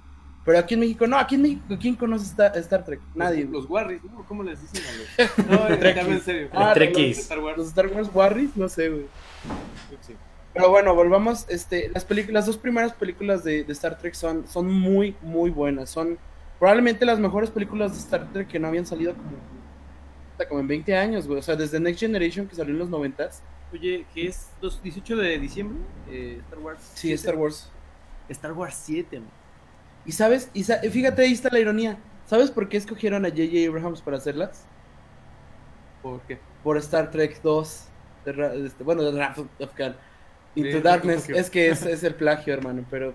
Pero aquí en México, no, aquí en México, ¿quién conoce Star, Star Trek? Nadie. Los, los Warris, ¿no? ¿Cómo les dicen a los.? No, en en serio. Ah, Los Trekkies. de Star Wars. Los Star Wars Warriors, no sé, güey. Sí. Pero bueno, volvamos, este, las películas, las dos primeras películas de, de Star Trek son, son muy, muy buenas. Son probablemente las mejores películas de Star Trek que no habían salido como, como en 20 años, güey. O sea, desde Next Generation que salió en los 90 Oye, que es los 18 de diciembre, eh, Star Wars. Sí, 7. Star Wars. Star Wars 7, man. Y sabes, y sa- fíjate, ahí está la ironía. ¿Sabes por qué escogieron a J.J. Abrams para hacerlas? ¿Por qué? Por Star Trek 2. de Ra- este, bueno, de Wrath of Khan. Into De- Darkness. Es que es, es el plagio, hermano, pero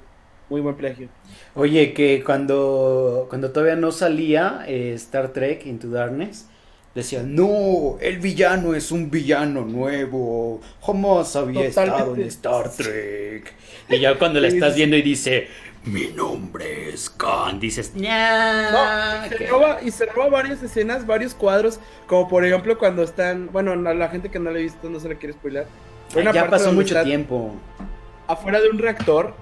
muy buen plagio. Oye, que cuando, cuando todavía no salía eh, Star Trek Into Darkness, decían, no, el villano es un villano nuevo, jamás había estado en Totalmente. Star Trek. Y ya cuando la estás viendo y dice, mi nombre es Khan, dices, No, "Ña, y se ¿qué?". roba, y se roba varias escenas, varios cuadros, como por ejemplo cuando están, bueno, a la gente que no la ha visto no se la quiere spoiler. Ya pasó mucho tiempo. Afuera de un reactor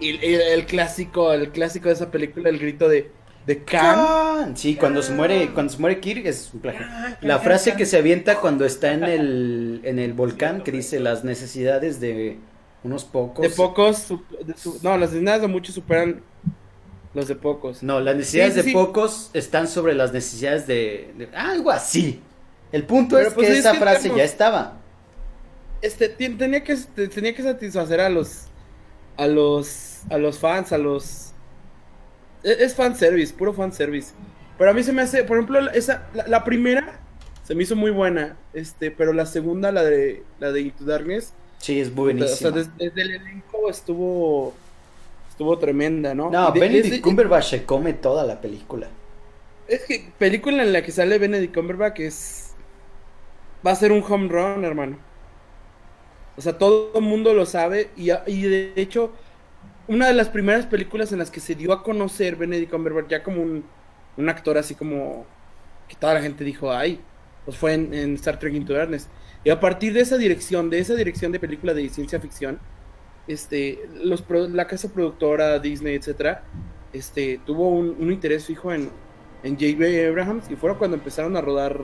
y, y el clásico, el clásico de esa película, el grito de, de Khan. Sí, cuando se muere, cuando se muere Kirk es un plagio. La frase que se avienta cuando está en el, en el volcán que dice las necesidades de unos pocos. De pocos, su- de su- no, las necesidades de muchos superan los de pocos. No, las necesidades Sí, sí, de sí. pocos están sobre las necesidades de, de- algo así. El punto Pero es pues que es esa que frase ya estaba. Este, tenía que, te- tenía que satisfacer a los, a los, a los fans, a los... Es, es fanservice, puro fanservice. Pero a mí se me hace, por ejemplo, la- esa, la, la primera se me hizo muy buena, este, pero la segunda, la de, la de Into Darkness, Sí, es O buenísimo. sea, des- desde, el elenco estuvo estuvo tremenda, ¿no? No, de- Benedict desde- Cumberbatch se come toda la película. Es que película en la que sale Benedict Cumberbatch es va a ser un home run, hermano. O sea, todo el mundo lo sabe y, y de hecho una de las primeras películas en las que se dio a conocer Benedict Cumberbatch ya como un, un actor así como que toda la gente dijo, ay, pues fue en, Star Trek Into Darkness. Y a partir de esa dirección, de esa dirección de película de ciencia ficción, este, la casa productora, Disney, etcétera, este, tuvo un, un interés fijo en, en J.B. Abrahams y fueron cuando empezaron a rodar,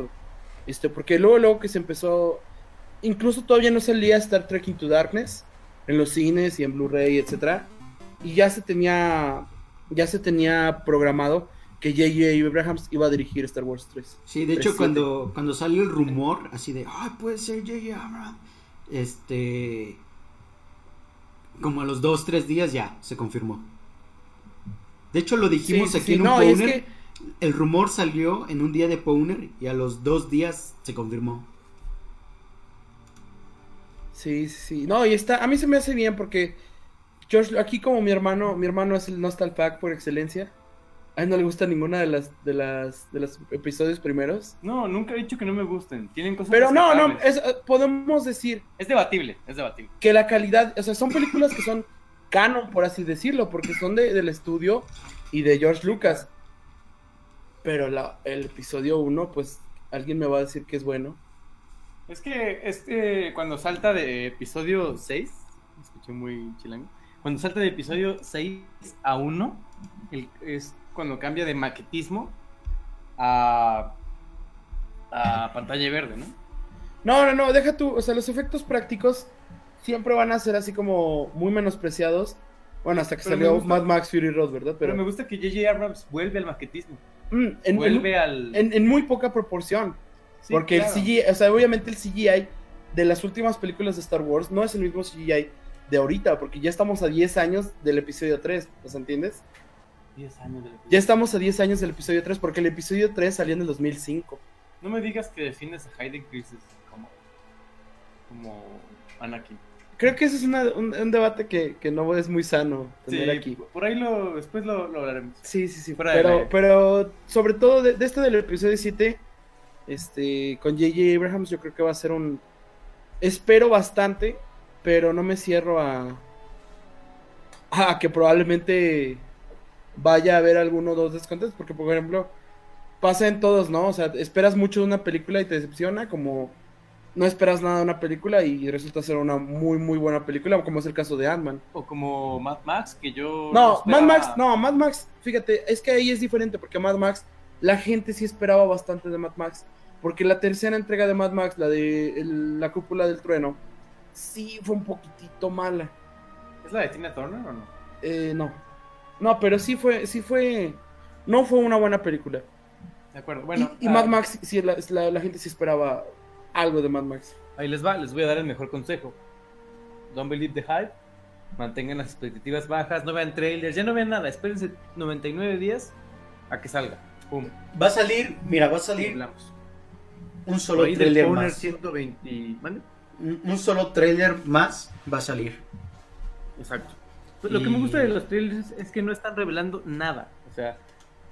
este, porque luego, luego que se empezó, incluso todavía no salía Star Trek Into Darkness en los cines y en Blu-ray, etcétera, y ya se tenía, ya se tenía programado que J.J. Abrahams iba a dirigir Star Wars 3. Sí, de hecho, cuando, cuando salió el rumor, así de, ah, puede ser J.J. Abrams, este. Como a los dos, tres días ya se confirmó. De hecho, lo dijimos Sí, aquí sí, en un no, es que- El rumor salió en un día de Powner y a los dos días se confirmó. Sí, sí. No, y está, a mí se me hace bien porque George, aquí como mi hermano, mi hermano es el Nostalpack por excelencia. A él no le gusta ninguna de las, de las, de los episodios primeros. No, nunca he dicho que no me gusten. Tienen cosas Pero no, no, es, podemos decir Es debatible, es debatible. que la calidad, o sea, son películas que son canon, por así decirlo, porque son de, del estudio y de George Lucas. Pero la, el episodio 1, pues, alguien me va a decir que es bueno. Es que este, cuando salta de episodio 6, me escuché muy chilango, cuando salta de episodio 6 a 1, el- es cuando cambia de maquetismo a, a pantalla verde, ¿no? No, no, no, deja tú, o sea, los efectos prácticos siempre van a ser así como muy menospreciados. Bueno, hasta que Pero salió gusta- Mad Max Fury Road, ¿verdad? Pero Pero, me gusta que J.J. Abrams vuelve al maquetismo, Mm, en, en- vuelve al... en- en muy poca proporción. Sí, porque claro. el CGI, o sea, obviamente el CGI de las últimas películas de Star Wars no es el mismo CGI de ahorita, porque ya estamos a 10 años del episodio 3, ¿los entiendes? 10 años del episodio. Ya estamos a 10 años del episodio 3, porque el episodio 3 salió en el 2005. No me digas que defiendes a Hayden Christensen como, como Anakin. Creo que ese es una- un, un debate que, que no es muy sano tener Sí, aquí. por ahí lo, después lo, lo hablaremos. Sí, sí, sí. Pero, pero sobre todo de, de este del episodio 7, este, con J.J. Abrahams, yo creo que va a ser un. Espero bastante, pero no me cierro a. a que probablemente vaya a haber alguno o dos descontentos, porque por ejemplo, pasa en todos, ¿no? O sea, esperas mucho de una película y te decepciona, como no esperas nada de una película y resulta ser una muy, muy buena película, como es el caso de Ant-Man. O como Mad Max, que yo... No, Mad Max, no, Mad Max, fíjate, es que ahí es diferente porque Mad Max, la gente sí esperaba bastante de Mad Max, porque la tercera entrega de Mad Max, la de el- la cúpula del trueno, sí fue un poquitito mala. ¿Es la de Tina Turner o no? Eh, no, no, pero sí fue, sí fue, no fue una buena película. De acuerdo, bueno. y, ah, Mad Max, sí, la, la- la gente sí esperaba algo de Mad Max. Ahí les va, les voy a dar el mejor consejo. Don't believe the hype. Mantengan las expectativas bajas, no vean trailers, ya no vean nada. Espérense 99 días a que salga. Pum. Va a salir, mira, va a salir hablamos. un solo trailer más. 120. ¿Mande? Un, solo trailer más va a salir. Exacto. Pues Lo que me Y- gusta de los trailers es que no están revelando nada. O sea,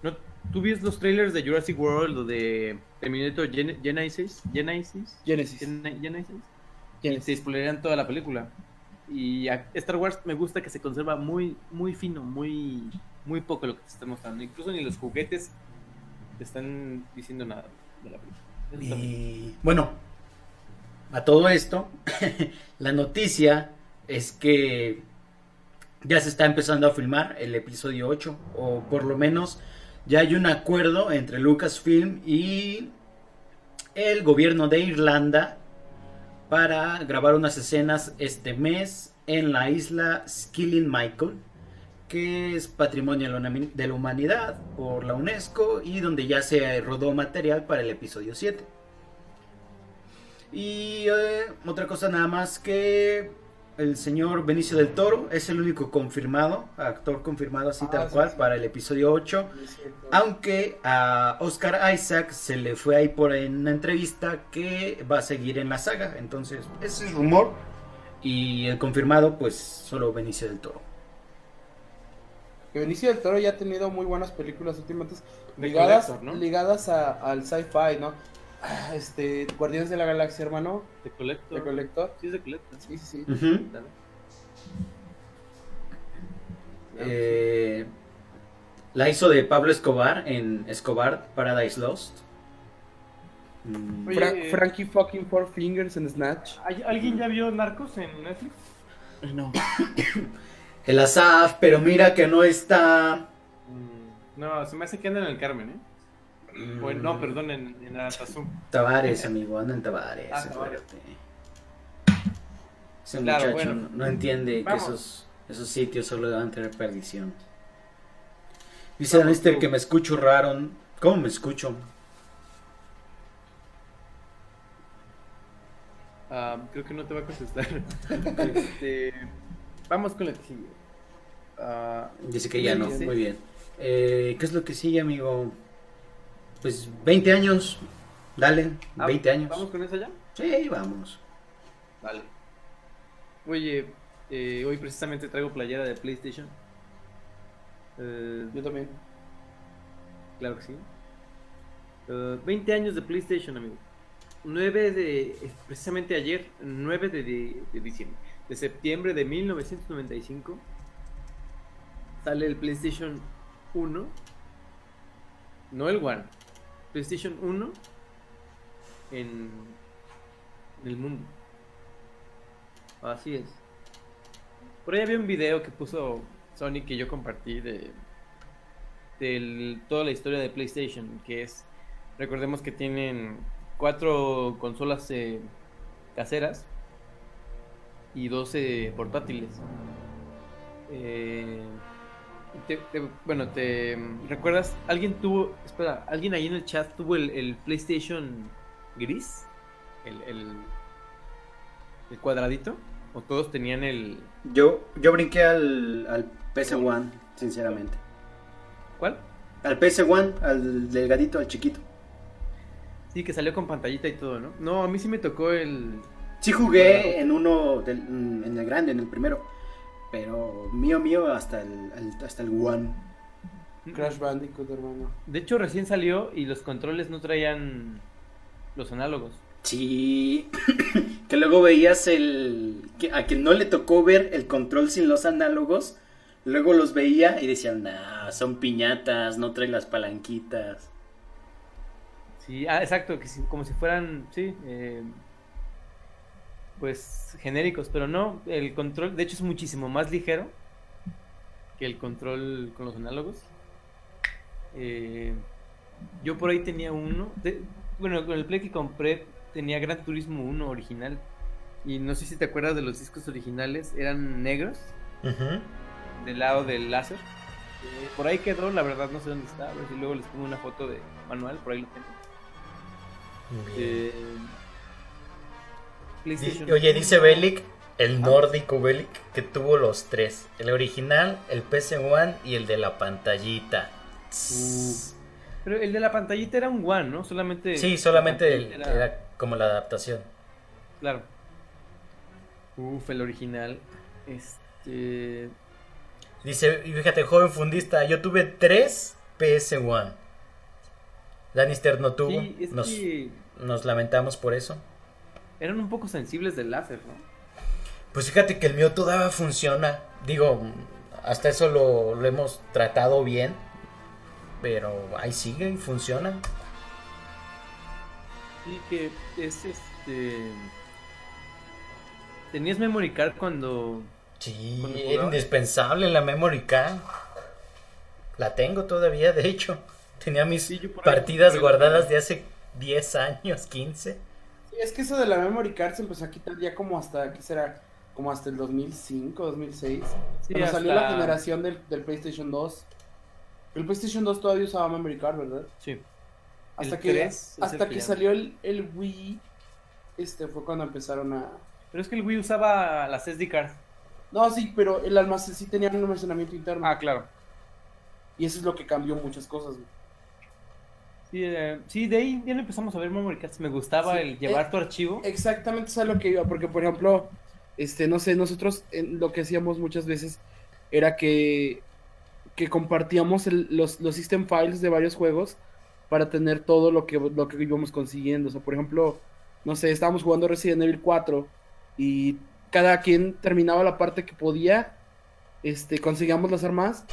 no, tú ves los trailers de Jurassic World o de Terminator Gen- Genesis, Genesis, Genesis. Gen- Genesis, y Genesis. te spoileran toda la película. Y a Star Wars me gusta que se conserva muy, muy fino, muy, muy poco lo que te están mostrando. Incluso ni los juguetes te están diciendo nada de la película. Y bueno, a todo esto, la noticia es que ya se está empezando a filmar el episodio 8, o por lo menos ya hay un acuerdo entre Lucasfilm y el gobierno de Irlanda para grabar unas escenas este mes en la isla Skilling Michael, que es patrimonio de la humanidad por la UNESCO y donde ya se rodó material para el episodio 7. Y eh, otra cosa nada más que el señor Benicio del Toro es el único confirmado, actor confirmado así Ah, tal sí, cual sí. para el episodio 8. Aunque a Oscar Isaac se le fue ahí por en una entrevista que va a seguir en la saga. Entonces, ese es rumor. Y el confirmado, pues solo Benicio del Toro. Que Benicio del Toro ya ha tenido muy buenas películas últimamente ligadas, Collector, ¿no? ligadas a- al sci-fi, ¿no? Ah, Este, Guardianes de la Galaxia, hermano, De Collector. de Collector. Sí, es de Collector. Sí, sí, sí. Claro. Eh, la hizo de Pablo Escobar en Escobar Paradise Lost. Mm, Oye, Fra- eh, Frankie fucking Four Fingers en Snatch. ¿Hay- ¿Alguien ya vio Narcos en Netflix? No. El Asaf, pero mira que no está. Mm, No, se me hace que anda en el Carmen, ¿eh? Mm, O en- no, perdón, en, en Aratazú. Tavares, amigo, anda en Tavares. Ah, Tavares. Ese Claro, muchacho bueno. no, no entiende Vamos. que esos, esos sitios solo van a tener perdición. Dice Mister que me escucho raro. ¿Cómo me escucho? Ah, creo que no te va a contestar. Este, vamos con la que sigue. Ah, Dice que ya no, muy bien. Eh, ¿Qué es lo que sigue, amigo? Pues 20 años. Dale, ah, 20 años. ¿Vamos con esa ya? Sí, vamos. Vale. Oye, eh, hoy precisamente traigo playera de PlayStation. Eh, Yo también. Claro que sí. Eh, 20 años de PlayStation, amigo. 9 de. eh, Precisamente ayer, 9 de, de- de diciembre. De septiembre de 1995. Sale el PlayStation 1. No el One. PlayStation 1. En. El mundo. Así es. Por ahí había un video que puso Sony que yo compartí de de toda la historia de PlayStation, que es, recordemos que tienen cuatro consolas eh, caseras y 12 portátiles. Eh, te- te- bueno, te recuerdas, alguien tuvo, espera, alguien ahí en el chat tuvo el, el PlayStation gris, el, el, el cuadradito, o todos tenían el, Yo, yo brinqué al, al PS1, sinceramente. ¿cuál? Al PS1, al delgadito, al chiquito. Sí, que salió con pantallita y todo, ¿no? No, a mí sí me tocó el, Sí jugué en uno, del- en el grande, en el primero. Pero mío, mío, hasta el, hasta el One. Crash Bandicoot, hermano. De hecho, recién salió y los controles no traían los análogos. Sí, que luego veías el... Que a quien no le tocó ver el control sin los análogos, luego los veía y decían, nah, son piñatas, no trae las palanquitas. Sí, ah, exacto, que como si fueran, sí, eh, pues genéricos, pero no, el control, de hecho es muchísimo más ligero que el control con los análogos. Eh, yo por ahí tenía uno, de- bueno, con el Play que compré tenía Gran Turismo 1 original. Y no sé si te acuerdas de los discos originales, eran negros, del lado del láser. Eh, por ahí quedó, la verdad no sé dónde está, a ver si luego les pongo una foto de manual, por ahí lo tengo. Eh, PlayStation Oye, dice 1. Belic, el nórdico Belic, que tuvo los tres. El original, el PS1 y el de la pantallita. Pero el de la pantallita era un One, ¿no? Solamente. Sí, solamente la el- era como la adaptación. Claro. Uf, el original. Este. Dice, y fíjate, joven fundista, yo tuve tres PS1. Lannister no tuvo. Sí, es nos, que nos lamentamos por eso. Eran un poco sensibles del láser, ¿no? Pues fíjate que el mío todavía funciona. Digo, hasta eso lo, lo hemos tratado bien. Pero ahí sigue y funciona. Sí, que es este. Tenías memory card cuando. Sí, ¿Cuándo era indispensable la memory card. La tengo todavía, de hecho. Tenía mis Sí, partidas guardadas de hace 10 años, 15. Es que eso de la memory card se empezó a quitar ya como hasta, ¿qué será? Como hasta el 2005, 2006. Sí, cuando salió la generación del, del PlayStation 2. El PlayStation 2 todavía usaba memory card, ¿verdad? Sí. Hasta El que, 3 es el hasta que salió el, el Wii, este fue cuando empezaron a... Pero es que el Wii usaba las SD card. No, sí, pero el almacén sí tenía un almacenamiento interno. Ah, claro. Y eso es lo que cambió muchas cosas. güey. Sí, eh, sí, de ahí ya empezamos a ver memory cards. Me gustaba Sí, el llevar eh, tu archivo. Exactamente es a lo que iba, porque por ejemplo, este, no sé, nosotros en- lo que hacíamos muchas veces era que, que compartíamos el- los, los system files de varios juegos para tener todo lo que, lo que íbamos consiguiendo. O sea, por ejemplo, no sé, estábamos jugando Resident Evil 4 y cada quien terminaba la parte que podía, este, conseguíamos las armas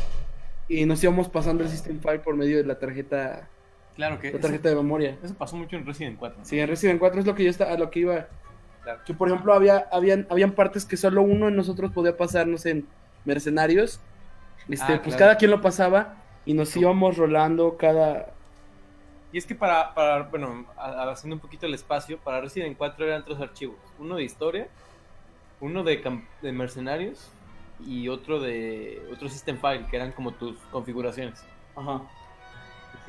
y nos íbamos pasando el system file por medio de la tarjeta, Claro que la eso, tarjeta de memoria. eso pasó mucho en Resident 4. ¿no? Sí, en Resident 4 es lo que yo está, a lo que iba. Claro. Que por ejemplo había, habían, habían partes que solo uno de nosotros podía pasarnos en mercenarios. Este, Ah, pues claro. cada quien lo pasaba y nos íbamos rolando cada. Y es que para, para bueno, haciendo un poquito el espacio, para Resident 4 eran tres archivos. Uno de historia, uno de, de mercenarios y otro de otro system file, que eran como tus configuraciones. Ajá.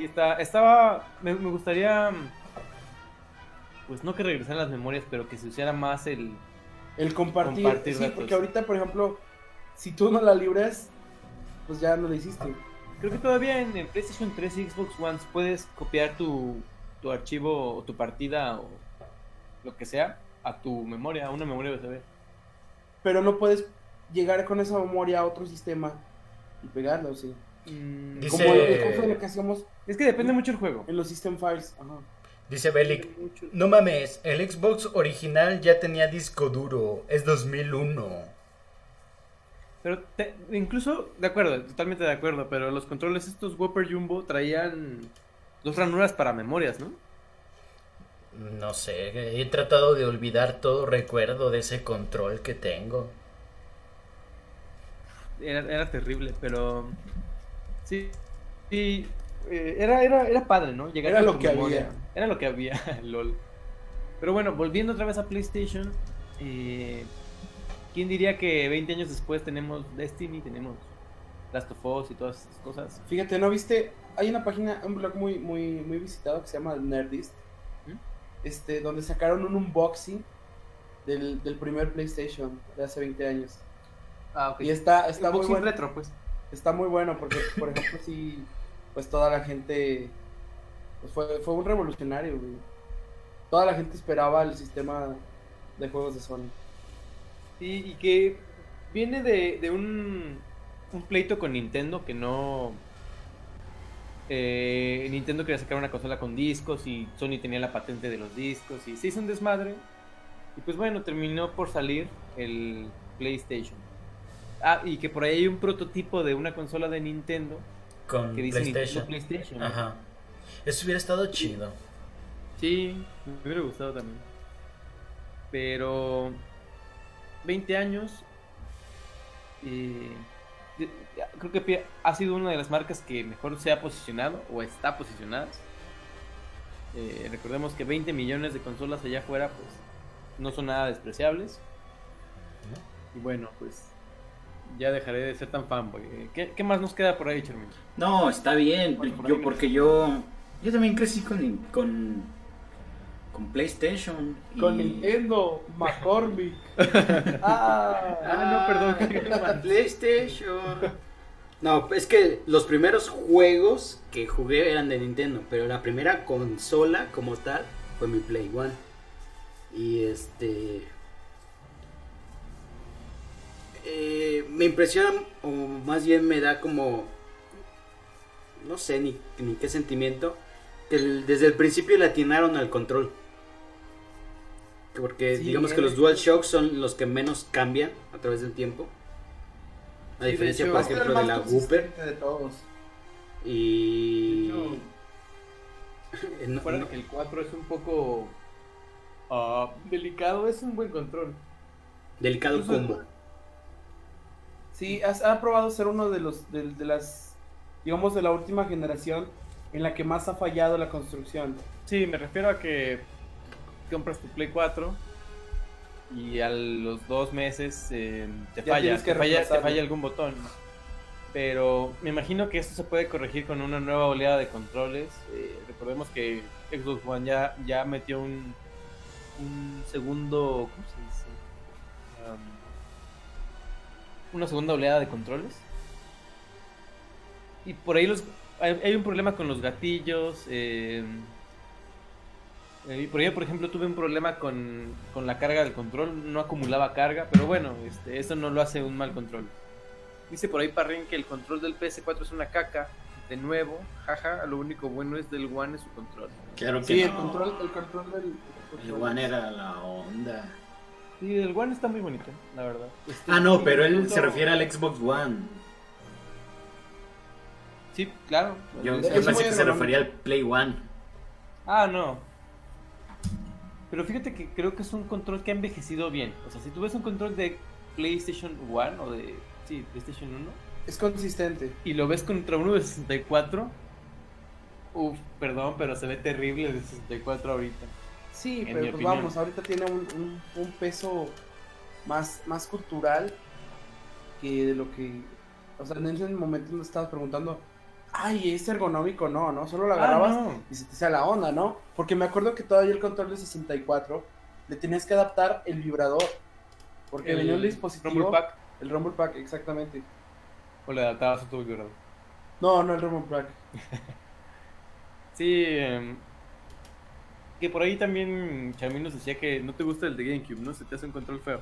Sí, está, estaba, me, me gustaría, pues no que regresaran las memorias, pero que se usara más el... El compartir. Compartir sí, datos. porque ahorita, por ejemplo, si tú no la libras, pues ya no lo hiciste. Creo que todavía en, en PlayStation 3 y Xbox One puedes copiar tu, tu archivo o tu partida o lo que sea a tu memoria, a una memoria USB. Pero no puedes llegar con esa memoria a otro sistema y pegarla, sí. Mm, Dice- Como el de lo que hacíamos Es que depende mucho el juego. en los system files. Ajá. Dice Belic, no mames, el Xbox original ya tenía disco duro, es 2001. Pero te- incluso, de acuerdo, totalmente de acuerdo, pero los controles estos Whopper Jumbo traían dos ranuras para memorias, ¿no? No sé, he tratado de olvidar todo recuerdo de ese control que tengo. Era, era terrible, pero sí, sí eh, era, era, era padre, ¿no? Llegar Era con lo que memoria. había. Era lo que había, lol. Pero bueno, volviendo otra vez a PlayStation, eh, ¿quién diría que 20 años después tenemos Destiny, tenemos Last of Us y todas esas cosas? Fíjate, ¿no viste? Hay una página, un blog muy, muy, muy visitado que se llama Nerdist. ¿Mm? Este, donde sacaron un unboxing del, del primer PlayStation de hace 20 años. Ah, ok. Y está, está muy retro, pues. Está muy bueno porque, por ejemplo, sí, pues toda la gente, pues fue, fue un revolucionario, güey. Toda la gente esperaba el sistema de juegos de Sony. Y que viene de, de un, un pleito con Nintendo que no... eh, Nintendo quería sacar una consola con discos y Sony tenía la patente de los discos y se hizo un desmadre. Y pues bueno, terminó por salir el PlayStation. Ah, y que por ahí hay un prototipo de una consola de Nintendo Con que dice PlayStation. Nintendo PlayStation. Ajá. Eso hubiera estado chido. Sí, me hubiera gustado también. Pero 20 años. eh, creo que ha sido una de las marcas que mejor se ha posicionado o está posicionada. Eh, recordemos que 20 millones de consolas allá afuera, pues no son nada despreciables. Y bueno, pues ya dejaré de ser tan fanboy. Eh, ¿Qué, qué más nos queda por ahí, Charmin? No, está bien. Bueno, por yo, porque yo. Yo también crecí con. con, con PlayStation. Con y- Nintendo, McCormick. Ah, Ah, no, perdón. PlayStation. No, es que los primeros juegos que jugué eran de Nintendo, pero la primera consola como tal fue mi Play One. Y este. Eh, me impresiona, o más bien me da como. No sé ni, ni qué sentimiento. Que el- desde el principio le atinaron al control. Porque Sí, digamos que eh. los DualShock son los que menos cambian a través del tiempo. A diferencia, hecho, por ejemplo, de la consistente de todos. Y. De No- Fuera no- que el 4 es un poco ah, delicado, es un buen control. delicado Incluso- combo. Sí, has- ha probado ser uno de los de, de las digamos de la última generación en la que más ha fallado la construcción. Sí, me refiero a que compras tu Play 4 y a los dos meses eh, te, falla, que te, falla, te falla algún botón. Pero me imagino que esto se puede corregir con una nueva oleada de controles. Eh, recordemos que Xbox One ya, ya metió un, un segundo... ¿Cómo se dice? Um, una segunda oleada de controles. Y por ahí los, hay, hay un problema con los gatillos. eh, Eh, y por ejemplo, por ejemplo, tuve un problema con, con la carga del control, no acumulaba carga, pero bueno, este, eso no lo hace un mal control. Dice por ahí Parrín que el control del PS4 es una caca, de nuevo, jaja, lo único bueno es del One es su control. Claro que Sí, el control, el control del. El One era la onda. Sí, el One está muy bonito, la verdad. Este, Ah, no, pero él se refiere al Xbox One. Sí, claro. Yo, yo pensé que se refería al Play One. Ah, no. Pero fíjate que creo que es un control que ha envejecido bien. O sea, si tú ves un control de PlayStation 1 o de sí, PlayStation 1 Es consistente. y lo ves contra uno de 64, uff, perdón, pero se ve terrible el de 64 ahorita. Sí, pero pues opinión. vamos, ahorita tiene un, un- un peso más, más cultural que de lo que. O sea, en ese momento no estabas preguntando, ay, es ergonómico, no, ¿no? Solo lo Ah, agarrabas no. y se te hacía la onda, ¿no? Porque me acuerdo que todavía el control de 64 le tenías que adaptar el vibrador. Porque El venía un dispositivo. Rumble Pack. El Rumble Pack, exactamente. O le adaptabas a tu vibrador. No, no el Rumble Pack. Sí, em, que por ahí también Charmin nos decía que no te gusta el de GameCube, ¿no? Se te hace un control feo.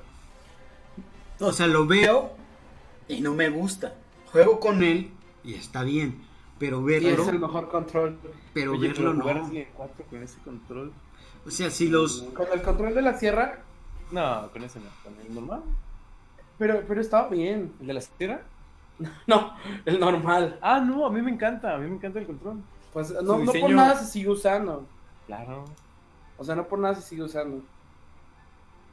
O sea, lo veo y no me gusta. Juego con él y está bien. Pero Y verlo, es el mejor control. pero Oye, verlo no. Resident 4 con ese control. O sea, si los... Con el control de la sierra, No, con ese no, con el normal. pero, pero estaba bien. ¿El de la sierra? No, el normal. Ah, no, a mí me encanta, a mí me encanta el control. Pues no, no por nada se sigue usando. Claro. O sea, no por nada se sigue usando.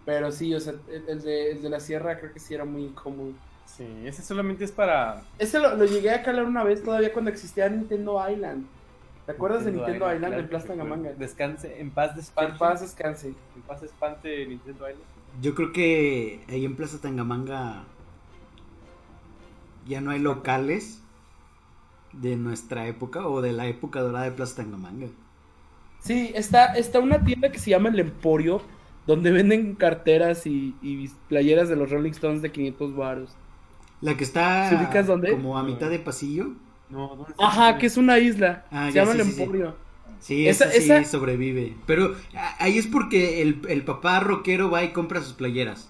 Pero sí, o sea, el, el de, el de la sierra creo que sí era muy incómodo. Sí, ese solamente es para. Ese lo, lo llegué a calar una vez todavía cuando existía Nintendo Island. ¿Te acuerdas de Nintendo Island, claro en que Plaza recuerdo. Tangamanga? Descanse, en paz descanse. En paz descanse. En paz espante Nintendo Island. Yo creo que ahí en Plaza Tangamanga ya no hay locales de nuestra época o de la época dorada de Plaza Tangamanga. Sí, está, está una tienda que se llama El Emporio, donde venden carteras y, y playeras de los Rolling Stones de 500 baros. La que está ¿Se ubicas dónde? como a mitad de pasillo. No, ¿dónde está? Ajá, que es una isla. Ah, se ya, llama sí, El sí, sí. Emporio. Sí, Esa- esa, sí esa- sobrevive. Pero ahí es porque el, el papá rockero va y compra sus playeras.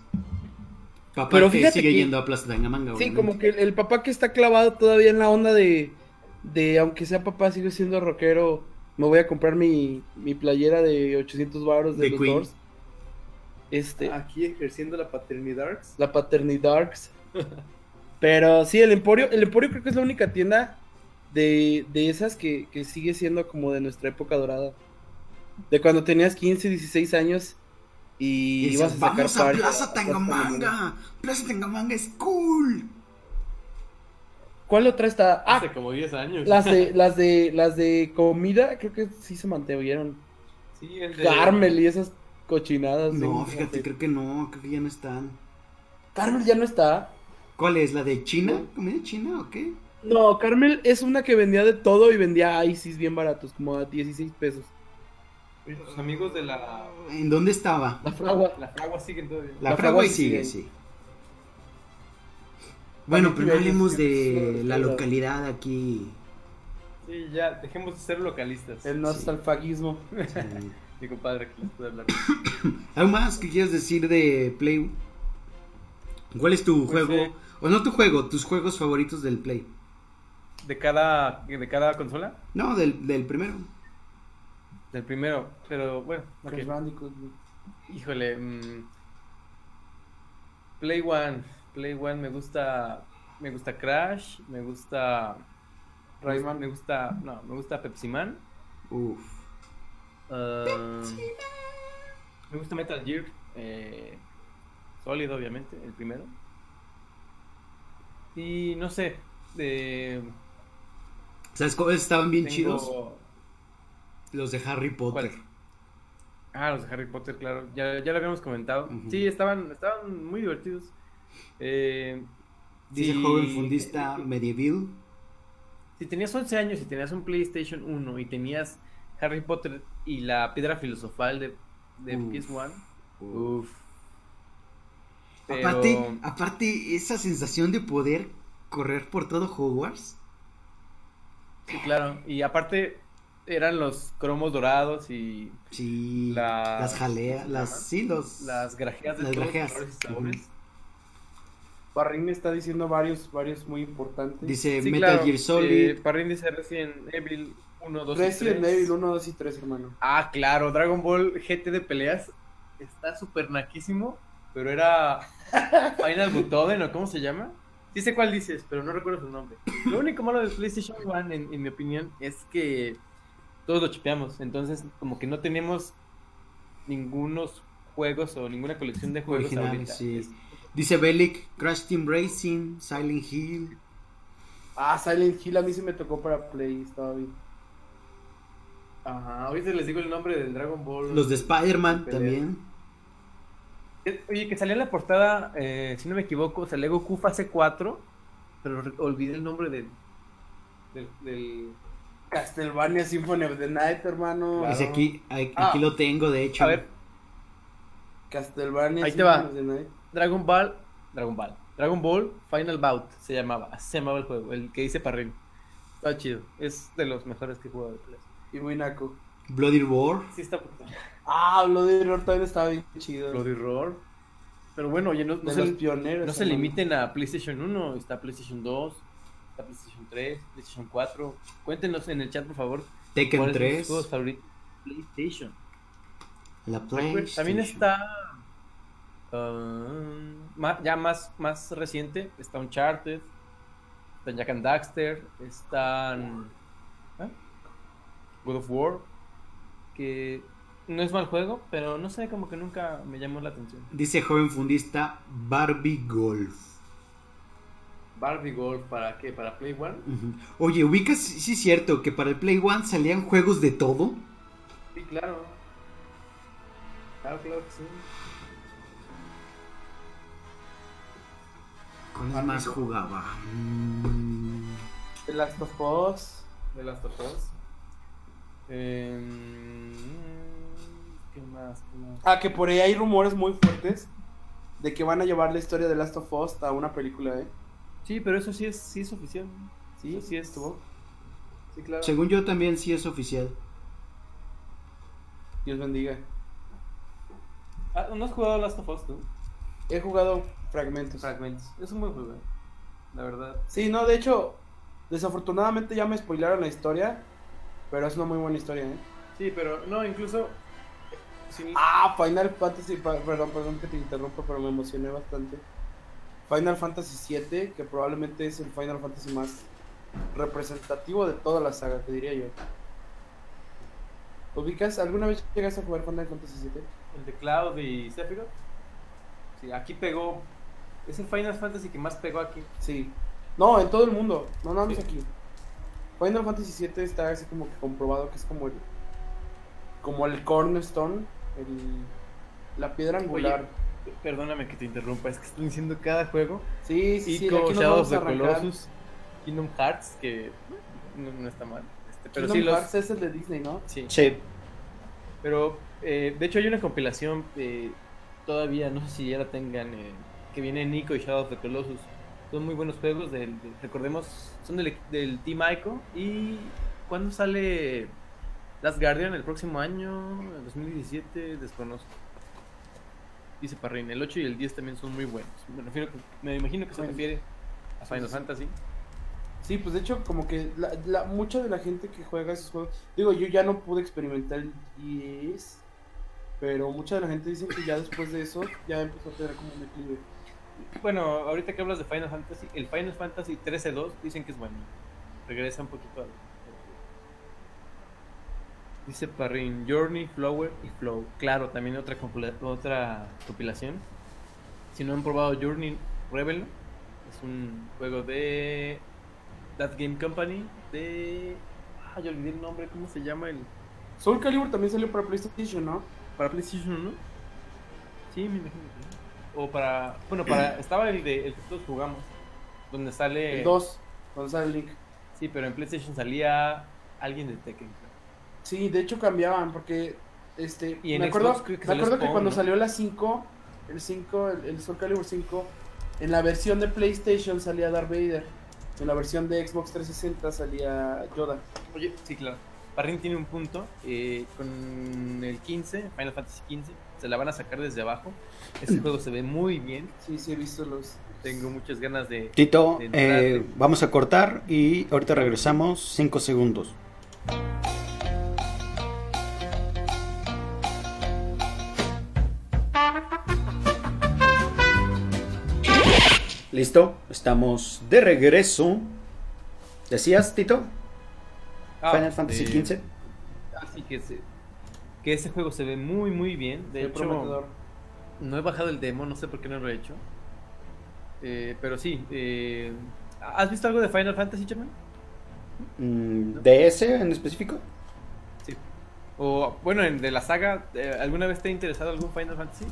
Papá Pero que sigue que- yendo a Plaza Tangamanga. Sí, obviamente. como que el, el papá que está clavado todavía en la onda de, de aunque sea papá, sigue siendo rockero, me voy a comprar mi, mi playera de 800 baros de, De los Queen. Doors. Este, Aquí ejerciendo la paternidad. la Paternidarks. Pero sí, el Emporio, el Emporio creo que es la única tienda de, de esas que, que sigue siendo como de nuestra época dorada. De cuando tenías 15, 16 años y, Y ibas a sacar vamos a Plaza Tangamanga. Plaza Tangamanga es cool. ¿Cuál otra está? Ah, Hace como 10 años. las de, las de, las de comida, creo que sí se mantuvieron. Sí, el de. Carmel y esas cochinadas. No, fíjate, creo que no, creo que ya no están. Carmel ya no está. ¿Cuál es? ¿La de China? ¿Comida china o qué? No, Carmel es una que vendía de todo y vendía ICs bien baratos, como a 16 pesos. Tus amigos de la. ¿En dónde estaba? La fragua. La fragua siguen todavía. La, La fragua fragua y sigue, sigue. sí. Bueno, pero no hablemos de la localidad aquí. Sí, ya, dejemos de ser localistas. El nostalfagismo. Sí. Mi compadre aquí les puede hablar. ¿Algo más que quieras decir de Play? ¿Cuál es tu Pues, juego? O no tu juego, tus juegos favoritos del Play. ¿De cada, de cada consola? No, del, del primero. Del primero, pero bueno. Híjole. mm, Play One. Play One me gusta. Me gusta Crash. Me gusta. Rayman. Me gusta. No, me gusta Pepsi Man. Uf. me gusta Metal Gear. Eh, sólido, obviamente, el primero. Y no sé. De, ¿Sabes cuáles estaban bien tengo- chidos? Los de Harry Potter. Ah, los de Harry Potter, claro. Ya, ya lo habíamos comentado. Sí, estaban, estaban muy divertidos. Eh, Dice si- joven fundista medieval. Si tenías 11 años y tenías un PlayStation 1 y tenías Harry Potter y la piedra filosofal de, de Uf. PS1, Uf. uff. Pero- Aparte, aparte, esa sensación de poder correr por todo Hogwarts. Sí, claro. Y aparte, eran los cromos dorados y Sí. La- las jaleas, ¿cómo se las sí, los las grajeas de Las todos grajeas, colores y sabores. Parrín está diciendo varios, varios muy importantes. dice Sí, Metal claro, Gear Solid. eh, Parrín dice Resident Evil 1, 2 y Resident 3. Evil 1, 2 y 3, hermano. Ah, claro, Dragon Ball GT de peleas está súper naquísimo, pero era Final Butoden o cómo se llama. Sí sé cuál dices, pero no recuerdo su nombre. Lo único malo de PlayStation 1, en, en mi opinión, es que todos lo chipeamos, entonces como que no tenemos ningunos juegos o ninguna colección de juegos Originales, ahorita. sí. Dice Bellic, Crash Team Racing, Silent Hill. Ah, Silent Hill a mí sí me tocó para Play, estaba bien. Ajá, ahorita les digo el nombre del Dragon Ball. Los de Spider-Man también. Eh, Oye, que salía en la portada, eh, si no me equivoco, salía Goku fase 4, pero olvidé el nombre del... del, del- Castlevania Symphony of the Night, hermano. Claro. Aquí, aquí Ah. lo tengo, de hecho. A ver, Castlevania Ahí te Symphony va. of the Night. Dragon Ball... Dragon Ball. Dragon Ball Final Bout se llamaba, así se llamaba el juego, el que dice Parrin. Está chido, es de los mejores que he jugado de Play. Y muy naco. Bloody Roar. Sí está Ah, Bloody Roar también estaba bien chido. Bloody Roar. Pero bueno, oye, no, no se, pioneros. no se limiten a PlayStation 1, está PlayStation 2, está PlayStation 3, PlayStation 4. Cuéntenos en el chat, por favor, Tekken cuáles son 3. sus juegos favoritos PlayStation. La PlayStation. También está. Ah, ma- ya más, más reciente. Está Uncharted. Está Jack and Daxter. Están. ¿eh? God of War. Que no es mal juego, pero no sé, como que nunca me llamó la atención. Dice joven fundista Barbie Golf. Barbie Golf, ¿para qué? ¿Para Play One? Oye, ubicas, sí es cierto, que para el Play One salían juegos de todo. Sí, claro. Claro, claro que sí. ¿Cuáles más jugaba? The Last of Us. De Last of Us. Em, ¿Qué más? ¿Qué más? Ah, que por ahí hay rumores muy fuertes de que van a llevar la historia de Last of Us a una película, ¿eh? Sí, pero eso sí es, sí es oficial. Sí, Eso sí es. estuvo. Sí, claro. Según yo también sí es oficial. Dios bendiga. Ah, ¿No has jugado Last of Us tú? He jugado fragmentos. Fragments. Es un buen juego, eh, la verdad. Sí, no, de hecho, desafortunadamente ya me spoilaron la historia, pero es una muy buena historia, ¿eh? Sí, pero no, incluso. sí, Ah, Final Fantasy, perdón, perdón que te interrumpa, pero me emocioné bastante. Final Fantasy VII, que probablemente es el Final Fantasy más representativo de toda la saga, te diría yo. ¿Ubicas? ¿Alguna vez llegaste a jugar Final Fantasy VII? el de Cloud y Sephiroth. Sí, aquí pegó. Es el Final Fantasy que más pegó aquí. Sí. No, en todo el mundo, no nada más Sí. aquí. Final Fantasy VII está así como que comprobado que es como el como el cornerstone, el, la piedra angular. Perdóname que te interrumpa, es que estoy diciendo cada juego. sí, sí, sí, Shadow of the arrancar. Colossus, Kingdom Hearts, que no, no está mal. Este, pero Kingdom sí, los, Hearts es el de Disney, ¿no? sí. Sí. Pero, eh, de hecho, hay una compilación eh, todavía, no sé si ya la tengan, eh, que viene Nico y Shadow of the Colossus. Son muy buenos juegos, del, del- recordemos, son del, del Team Ico. ¿Y cuándo sale Last Guardian? ¿El próximo año? ¿El 2017? Desconozco. Dice Parrin, el 8 y el 10 también son muy buenos. Me, refiero que- me imagino que se refiere a Final Fantasy. Sí, pues de hecho como que la, la- mucha de la gente que juega esos juegos, digo, yo ya no pude experimentar el 10, pero mucha de la gente dice que ya después de eso ya empezó a tener como un declive. Bueno, ahorita que hablas de Final Fantasy, el Final Fantasy 13-2 dicen que es bueno. Regresa un poquito al. Dice Parrin, Journey, Flower y Flow. Claro, también otra, otra compilación. Si no han probado Journey, pruébenlo. Es un juego de That Game Company. De. Ah, yo olvidé el nombre, ¿cómo se llama? el Soul Calibur también salió para PlayStation, ¿no? ¿Para PlayStation 1? Sí, me imagino. O para. Bueno, para. Estaba el de el que todos jugamos. Donde sale. El 2, cuando sale Link. Sí, pero en PlayStation salía alguien de Tekken. Sí, de hecho cambiaban porque este Y en me acuerdo, que me acuerdo que cuando ¿no? salió la 5, el 5, el, el Soul Calibur 5, en la versión de PlayStation salía Darth Vader. En la versión de Xbox 360 salía Yoda. Oye, sí, claro. Parrin tiene un punto. eh, con el 15, Final Fantasy 15, se la van a sacar desde abajo. Ese juego se ve muy bien. Sí, sí, he visto los. Tengo muchas ganas de. Tito, de eh, vamos a cortar y ahorita regresamos 5 segundos. Listo, estamos de regreso. ¿Decías, Tito? Ah, Final Fantasy eh, XV. Así que, se- que ese juego se ve muy, muy bien. De hecho, prometedor. no he bajado el demo, no sé por qué no lo he hecho. Eh, pero sí, eh, ¿has visto algo de Final Fantasy, German? Mm, ¿De ese en específico? Sí. O, bueno, en- de la saga, eh, ¿alguna vez te ha interesado algún Final Fantasy?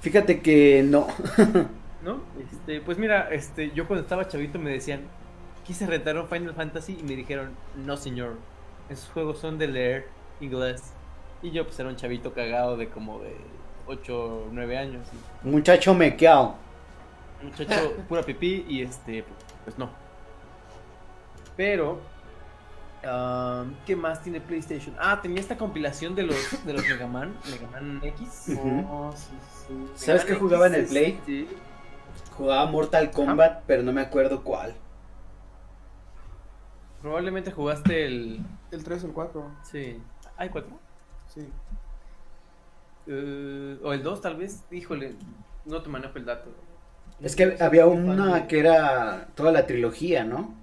Fíjate que no. ¿No? Este, pues mira, este, yo cuando estaba chavito me decían, quise rentar un Final Fantasy y me dijeron, no señor, esos juegos son de leer inglés. Y yo pues era un chavito cagado de como de 8 o 9 años. y Muchacho mequeado. muchacho pura pipí y este, pues no. Pero, um, ¿qué más tiene PlayStation? Ah, tenía esta compilación de los, de los Mega Man, Mega Man X. Oh, sí, sí. ¿Sabes qué jugaba en el Play? Sí. Jugaba Mortal Kombat, pero no me acuerdo cuál. Probablemente jugaste el... El 3 o el 4. Sí. ¿Hay cuatro? Sí. Eh, o el 2 tal vez, híjole, no te manejo el dato. Es que había una que era toda la trilogía, ¿no?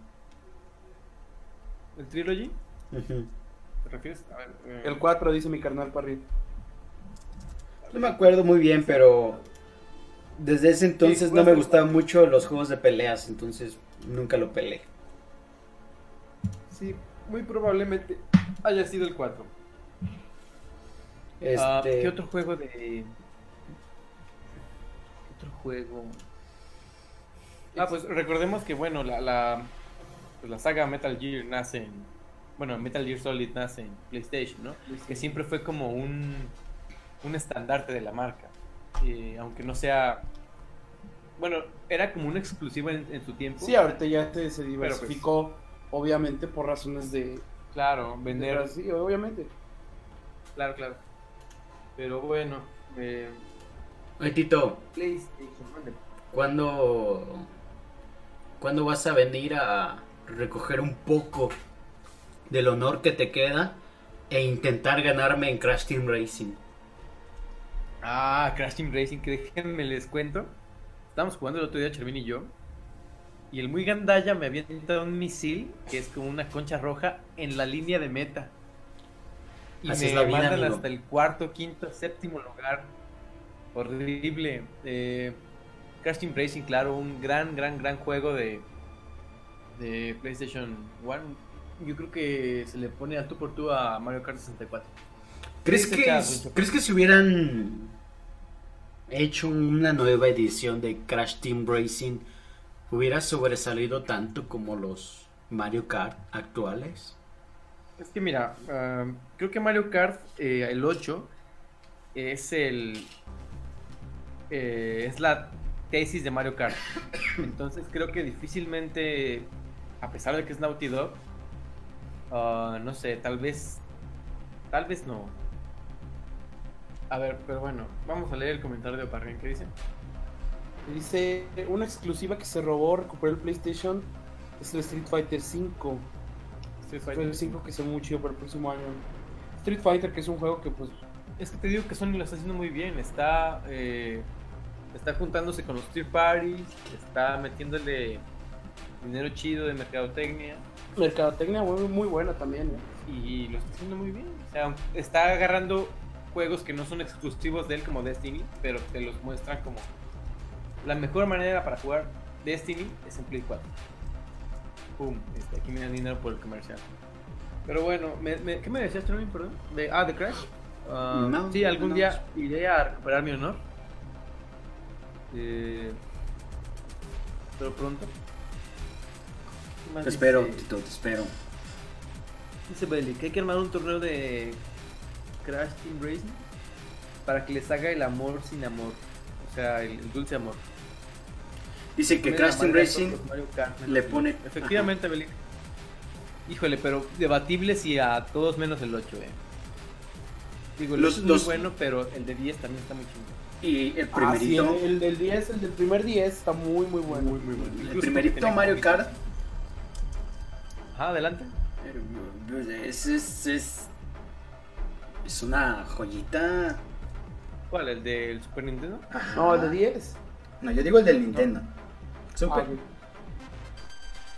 ¿El Trilogy? ¿Te refieres? A ver, eh, El 4 dice mi carnal Parry. No me acuerdo muy bien, pero desde ese entonces Sí, no me gustaban mucho los juegos de peleas, entonces nunca lo peleé. Sí, muy probablemente haya sido el 4. Este, Ah, ¿Qué otro juego de...? ¿Qué otro juego? Ah, pues recordemos que, bueno, la, la, pues, la saga Metal Gear nace en... Bueno, Metal Gear Solid nace en PlayStation, ¿no? Que siempre fue como un, un estandarte de la marca. Eh, aunque no sea... Bueno, era como una exclusiva en, en su tiempo. Sí, ahorita ya te, se pues, diversificó, obviamente, por razones de. Claro, vender... Sí, obviamente. Claro, claro. Pero bueno, eh, Oye, Tito. ¿cuándo, ¿cuándo vas a venir a recoger un poco del honor que te queda e intentar ganarme en Crash Team Racing? Ah, Crash Team Racing, que déjenme les cuento. Estábamos jugando el otro día, Chervin y yo. Y el muy gandalla me había intentado un misil, que es como una concha roja, en la línea de meta. Y Así me es la vida, mandan amigo. hasta el cuarto, quinto, séptimo lugar. Horrible. Eh, Crash Team Racing, claro, un gran, gran, gran juego de, de PlayStation 1. Yo creo que se le pone al tú por tú a Mario Kart 64. ¿Crees que. ¿Crees que si hubieran hecho una nueva edición de Crash Team Racing hubiera sobresalido tanto como los Mario Kart actuales? Es que mira, ah, creo que Mario Kart, eh, el 8, es el. eh, es la tesis de Mario Kart. Entonces creo que difícilmente, a pesar de que es Naughty Dog, ah, no sé, tal vez. Tal vez no. A ver, pero bueno, vamos a leer el comentario de Parrin. ¿Qué dice? Dice, una exclusiva que se robó, recuperó el PlayStation, es el Street Fighter 5. Street Fighter. el 5 que se ve muy chido para el próximo año. Street Fighter, que es un juego que pues... Es que te digo que Sony lo está haciendo muy bien. Está, eh, está juntándose con los tier parties, está metiéndole dinero chido de mercadotecnia Mercadotecnia muy, muy buena también. ¿eh? y lo está haciendo muy bien. O sea, está agarrando juegos que no son exclusivos de él como Destiny, pero te los muestran como la mejor manera para jugar Destiny es en Play 4. Pum, este, aquí me dan dinero por el comercial. Pero bueno, me, me- ¿qué me decías, Charlie? Perdón. De, ah, de Crash. No, sí, algún no, día iré a recuperar mi honor. Eh, pero pronto. ¿Qué más Te espero, dice? Tito, te espero. Dice Belly que hay que armar un torneo de Crash Team Racing para que les haga el amor sin amor. O sea, el, el dulce amor. Dice que Crash Team Racing Kart, le pone... Efectivamente, Belly. Híjole, pero debatible si a todos menos el 8, eh. Digo, el Los- 8 es los- muy bueno, pero el de 10 también está muy chingón. Y el Ah, sí, primerito, el, el del 10, el del primer 10 está muy, muy bueno. Muy, muy bueno. el primerito Mario. Kart, Ajá, adelante. es, es, es, es una joyita. ¿Cuál? ¿El del Super Nintendo? Ajá. No, el de 10. No, yo digo el del Nintendo. Super. Ah, ok.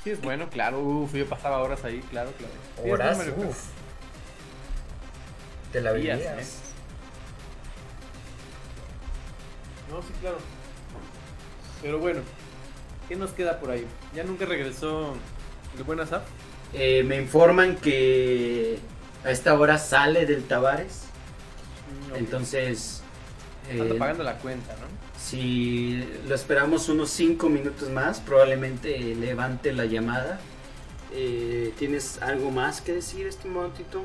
Sí, es bueno, claro. Uf, yo pasaba horas ahí, claro, claro. Sí, Horas, uff. Te la Días, veías. ¿eh? No, sí, claro. Pero bueno, ¿qué nos queda por ahí? Ya nunca regresó el buen Asaf. Eh, me informan que a esta hora sale del Tavares. Entonces, Anda eh, pagando la cuenta, ¿no? Si lo esperamos unos 5 minutos más, probablemente levante la llamada. Eh, ¿Tienes algo más que decir, estimado Tito?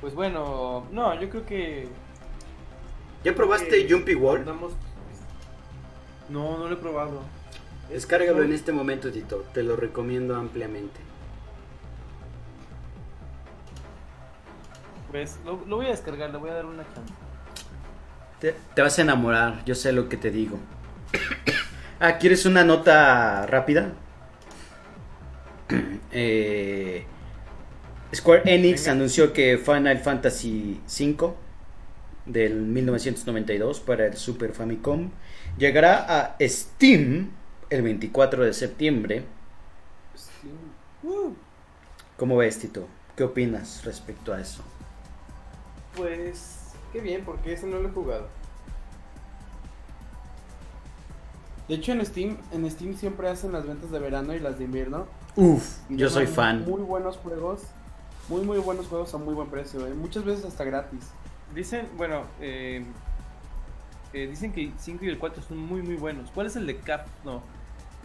Pues bueno, no, yo creo que ¿Ya probaste Jumpy Wall? andamos... No, no lo he probado. Descárgalo No. en este momento, Tito. Te lo recomiendo ampliamente. Pues lo, lo voy a descargar, le voy a dar una chance. Te, te vas a enamorar, yo sé lo que te digo. ah, ¿quieres una nota rápida? Eh, Square Enix Venga. anunció que Final Fantasy V del 1992 para el Super Famicom llegará a Steam el 24 de septiembre. Sí. ¿Cómo ves, Tito? ¿Qué opinas respecto a eso? Pues qué bien, porque ese no lo he jugado. De hecho, en Steam, en Steam siempre hacen las ventas de verano y las de invierno. Uf, Y yo soy fan. Muy buenos juegos. Muy, muy buenos juegos a muy buen precio. ¿eh? Muchas veces hasta gratis. Dicen, bueno, eh, eh, dicen que el 5 y el 4 son muy, muy buenos. ¿Cuál es el de Cap? No,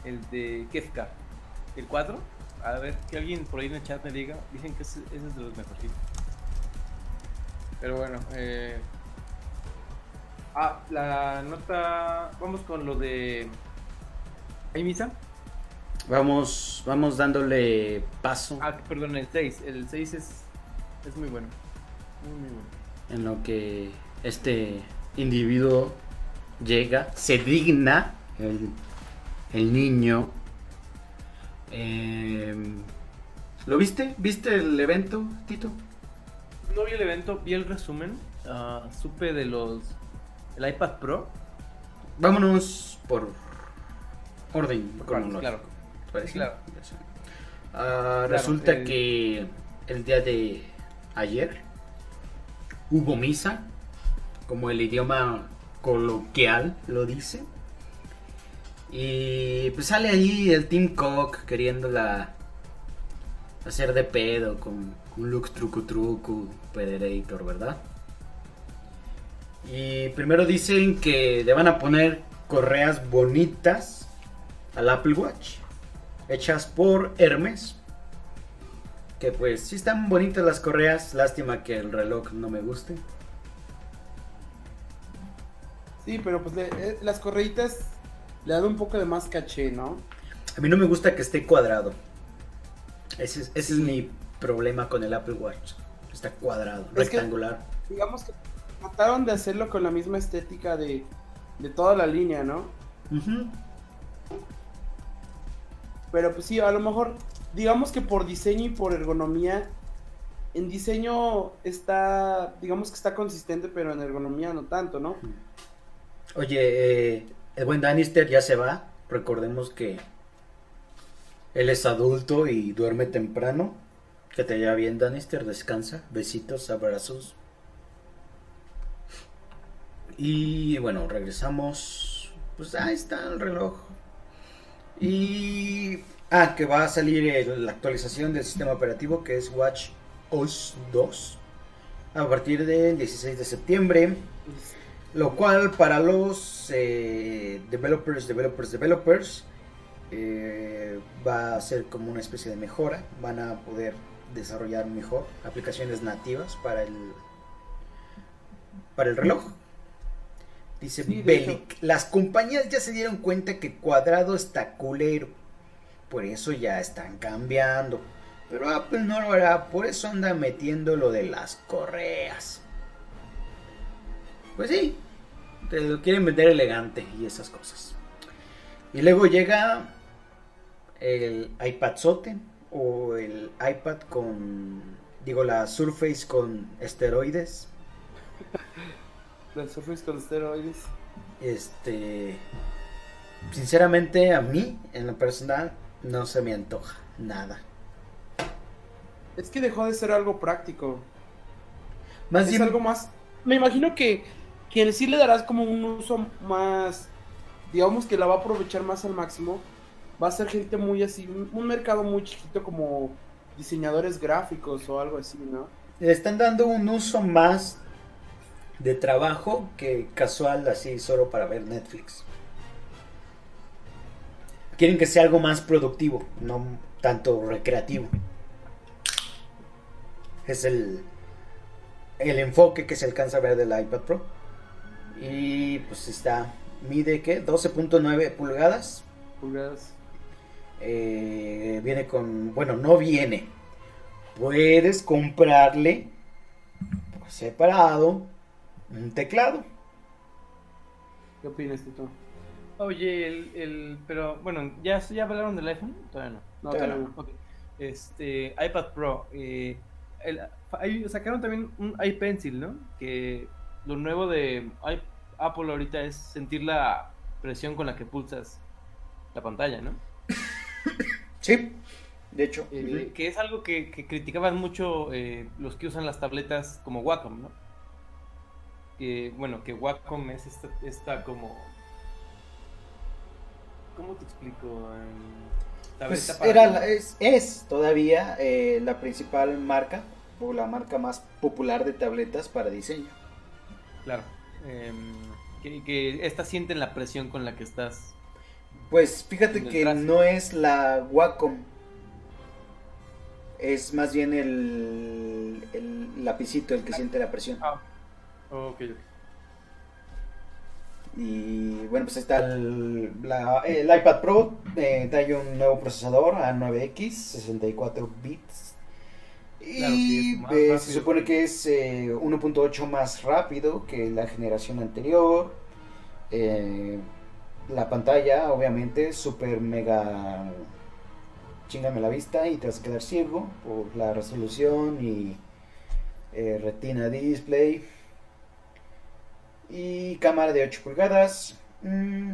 el de Kefka. ¿El 4? A ver, que alguien por ahí en el chat me diga. Dicen que ese, ese es de los mejorcitos. Pero bueno, eh... Ah, la nota... Vamos con lo de... ¿Hay misa? Vamos, vamos dándole paso. Ah, perdón, el 6. El 6 es, es muy bueno. Muy, muy bueno. en lo que este individuo llega, se digna, el, el niño. Eh, ¿Lo viste? ¿Viste el evento, Tito? No vi el evento, vi el resumen. ah, supe de los. El iPad Pro. Vámonos por orden Claro, cronológico. claro. Sí, claro. Ah, resulta el- que el día de ayer hubo misa, como el idioma coloquial lo dice. Y pues sale ahí el Team Cook queriéndola hacer de pedo con un look truco truco, Pederator, ¿verdad? Y primero dicen que le van a poner correas bonitas al Apple Watch, hechas por Hermes. Que pues sí están bonitas las correas, lástima que el reloj no me guste. Sí, pero pues le- eh, las correitas le dan un poco de más caché, ¿no? A mí no me gusta que esté cuadrado. Ese es, ese es mi problema con el Apple Watch. Está cuadrado, Es que- rectangular. Digamos que trataron de hacerlo con la misma estética de, de toda la línea, ¿no? Pero pues sí, a lo mejor, digamos que por diseño y por ergonomía, en diseño está, digamos que está consistente, pero en ergonomía no tanto, ¿no? Oye, eh, el buen Danister ya se va. Recordemos que él es adulto y duerme temprano. Que te vaya bien, Danister. Descansa. Besitos, abrazos. Y bueno, regresamos. Pues ahí está el reloj. Y. Ah, que va a salir la actualización del sistema operativo que es Watch OS 2 a partir del 16 de septiembre. Lo cual para los eh, developers, developers, developers eh, va a ser como una especie de mejora. Van a poder desarrollar mejor aplicaciones nativas para el para el reloj. Dice Sí, las compañías ya se dieron cuenta que cuadrado está culero. por eso ya están cambiando. Pero Apple no lo hará, por eso anda metiendo lo de las correas. Pues sí, te lo quieren vender elegante y esas cosas. Y luego llega el iPad Sote o el iPad con, digo, la Surface con esteroides. La Surface con esteroides. Este, sinceramente a mí, en lo personal, no se me antoja nada. Es que dejó de ser algo práctico. Más es bien, algo más. Me imagino que, que sí le darás como un uso más. Digamos que la va a aprovechar más al máximo. Va a ser gente muy así. Un, un mercado muy chiquito como diseñadores gráficos o algo así, ¿no? le están dando un uso más de trabajo que casual, así solo para ver Netflix. Quieren que sea algo más productivo, no tanto recreativo. Es el, el enfoque que se alcanza a ver del iPad Pro. Y pues está, mide que 12.9 pulgadas. Pulgadas. Eh, viene con, bueno, no viene. Puedes comprarle por separado un teclado. ¿Qué opinas, Tito? Oye, el, el, pero bueno, ¿ya, ¿ya hablaron del iPhone? Todavía no. No, Todavía no. Este, iPad Pro. eh, el- ahí sacaron también un iPencil, ¿no? Que lo nuevo de Apple ahorita es sentir la presión con la que pulsas la pantalla, ¿no? Sí, de hecho. Eh, Que es algo que, que criticaban mucho eh, los que usan las tabletas como Wacom, ¿no? Que, bueno, que Wacom es esta, esta como... ¿Cómo te explico? Pues para- era la- es, es todavía eh, la principal marca o la marca más popular de tabletas para diseño. Claro. Em, que, que esta sienten la presión con la que estás. Pues fíjate que no es la Wacom. Es más bien el, el lapicito el que siente la presión. Ah, ok, ok. Y bueno, pues está el, la- el iPad Pro. eh, trae un nuevo procesador A9X, 64 bits. Claro, Y eh, se supone que es eh, 1.8 más rápido que la generación anterior. Eh, la pantalla, obviamente, super mega. Chingame la vista y te vas a quedar ciego por la resolución y eh, retina display. Y cámara de 8 pulgadas. mm,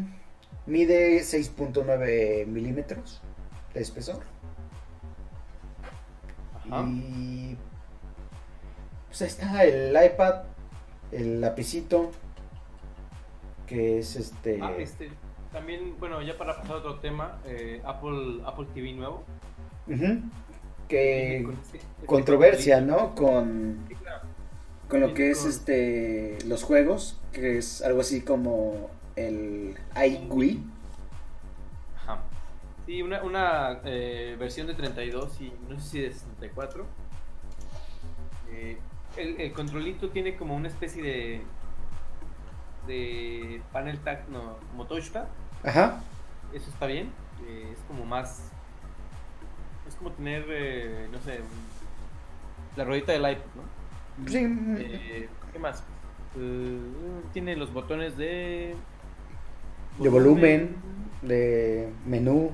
mide 6.9 milímetros de espesor. Ajá. Y pues ahí está el iPad, el lapicito, que es este... Ah, este, también, bueno, ya para pasar a otro tema, eh, Apple, Apple TV nuevo. ujú, que Con controversia, ¿no? Con, Sí, claro. con lo que es este los juegos, que es algo así como el iWii. Ajá. Sí, una, una eh, versión de 32 y no sé si de 64. Eh, el, el controlito tiene como una especie de de panel tacto, como touchpad. Ajá. Eso está bien. eh, es como más. Es como tener, eh, no sé, la ruedita del iPod, ¿no? Sí, Eh, ¿Qué más? Tiene los botones de. de volumen, de menú,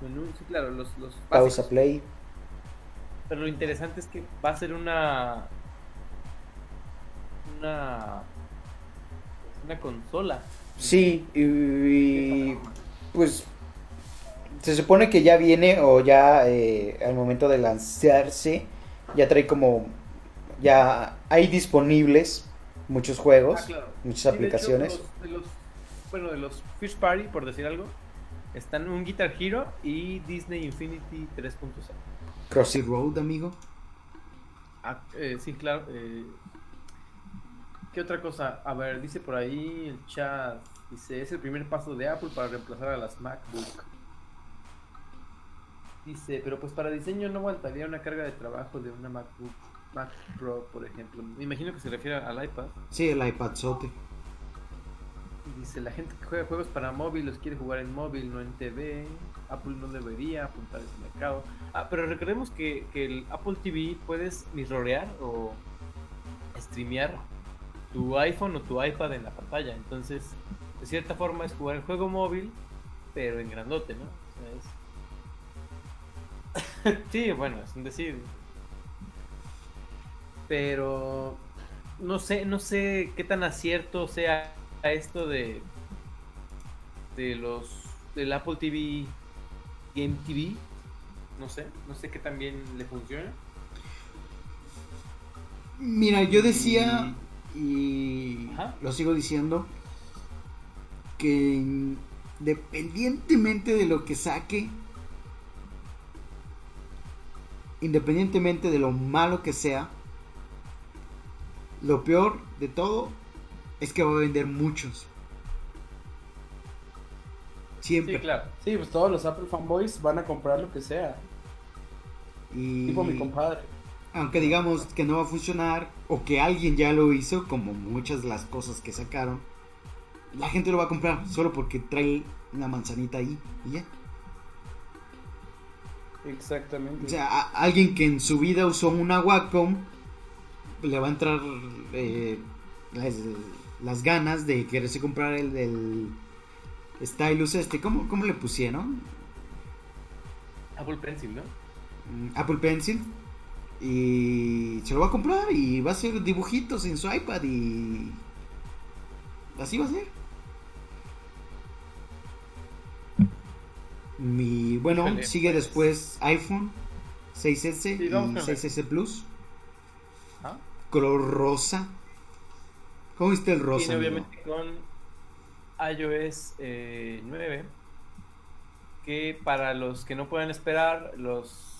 menú, sí, claro, los, los pausa, play. Pero lo interesante es que va a ser una. Una. Una consola. Sí, y, y, pues se supone que ya viene o ya eh, al momento de lanzarse ya trae como ya hay disponibles muchos juegos, Ah, claro. muchas Sí, de hecho, aplicaciones. los- de los- bueno, de los Fish Party, por decir algo, están un Guitar Hero y Disney Infinity 3.0. Crossy Road, amigo. Ah, eh, sí, claro. eh, ¿Qué otra cosa? A ver, dice por ahí el chat. Dice, es el primer paso de Apple para reemplazar a las MacBook. Dice, pero pues para diseño no aguantaría una carga de trabajo de una MacBook Mac Pro, por ejemplo. Me imagino que se refiere al iPad. Sí, el iPad Sote. Dice, la gente que juega juegos para móvil los quiere jugar en móvil, no en TV. Apple no debería apuntar ese mercado. Ah, pero recordemos que, que el Apple TV puedes mirrorear o streamear tu iPhone o tu iPad en la pantalla. Entonces, de cierta forma es jugar el juego móvil, pero en grandote, ¿no? O sea, es- sí, bueno, es un decir. Pero no sé, no sé qué tan acierto sea esto de de los del Apple TV Game TV. No sé, no sé qué tan bien le funciona. Mira, yo decía, y Ajá. lo sigo diciendo, que independientemente de lo que saque, independientemente de lo malo que sea, lo peor de todo es que va a vender muchos. Siempre. Sí, claro. Sí, pues todos los Apple fanboys van a comprar lo que sea. Y Tipo mi compadre. Aunque digamos que no va a funcionar o que alguien ya lo hizo, como muchas de las cosas que sacaron, la gente lo va a comprar solo porque trae una manzanita ahí y ya. Exactamente. O sea, a- alguien que en su vida usó una Wacom le va a entrar eh, las, las ganas de quererse comprar el del Stylus este. ¿Cómo, cómo le pusieron? Apple Pencil, ¿no? Mm, Apple Pencil. Y se lo va a comprar y va a hacer dibujitos en su iPad y así va a ser. Mi, bueno, sigue después iPhone 6S Sí, vamos y con el- 6S Plus. Ajá. Color rosa. ¿Cómo viste el rosa? Amigo? obviamente con iOS eh, 9. Que para los que no puedan esperar, los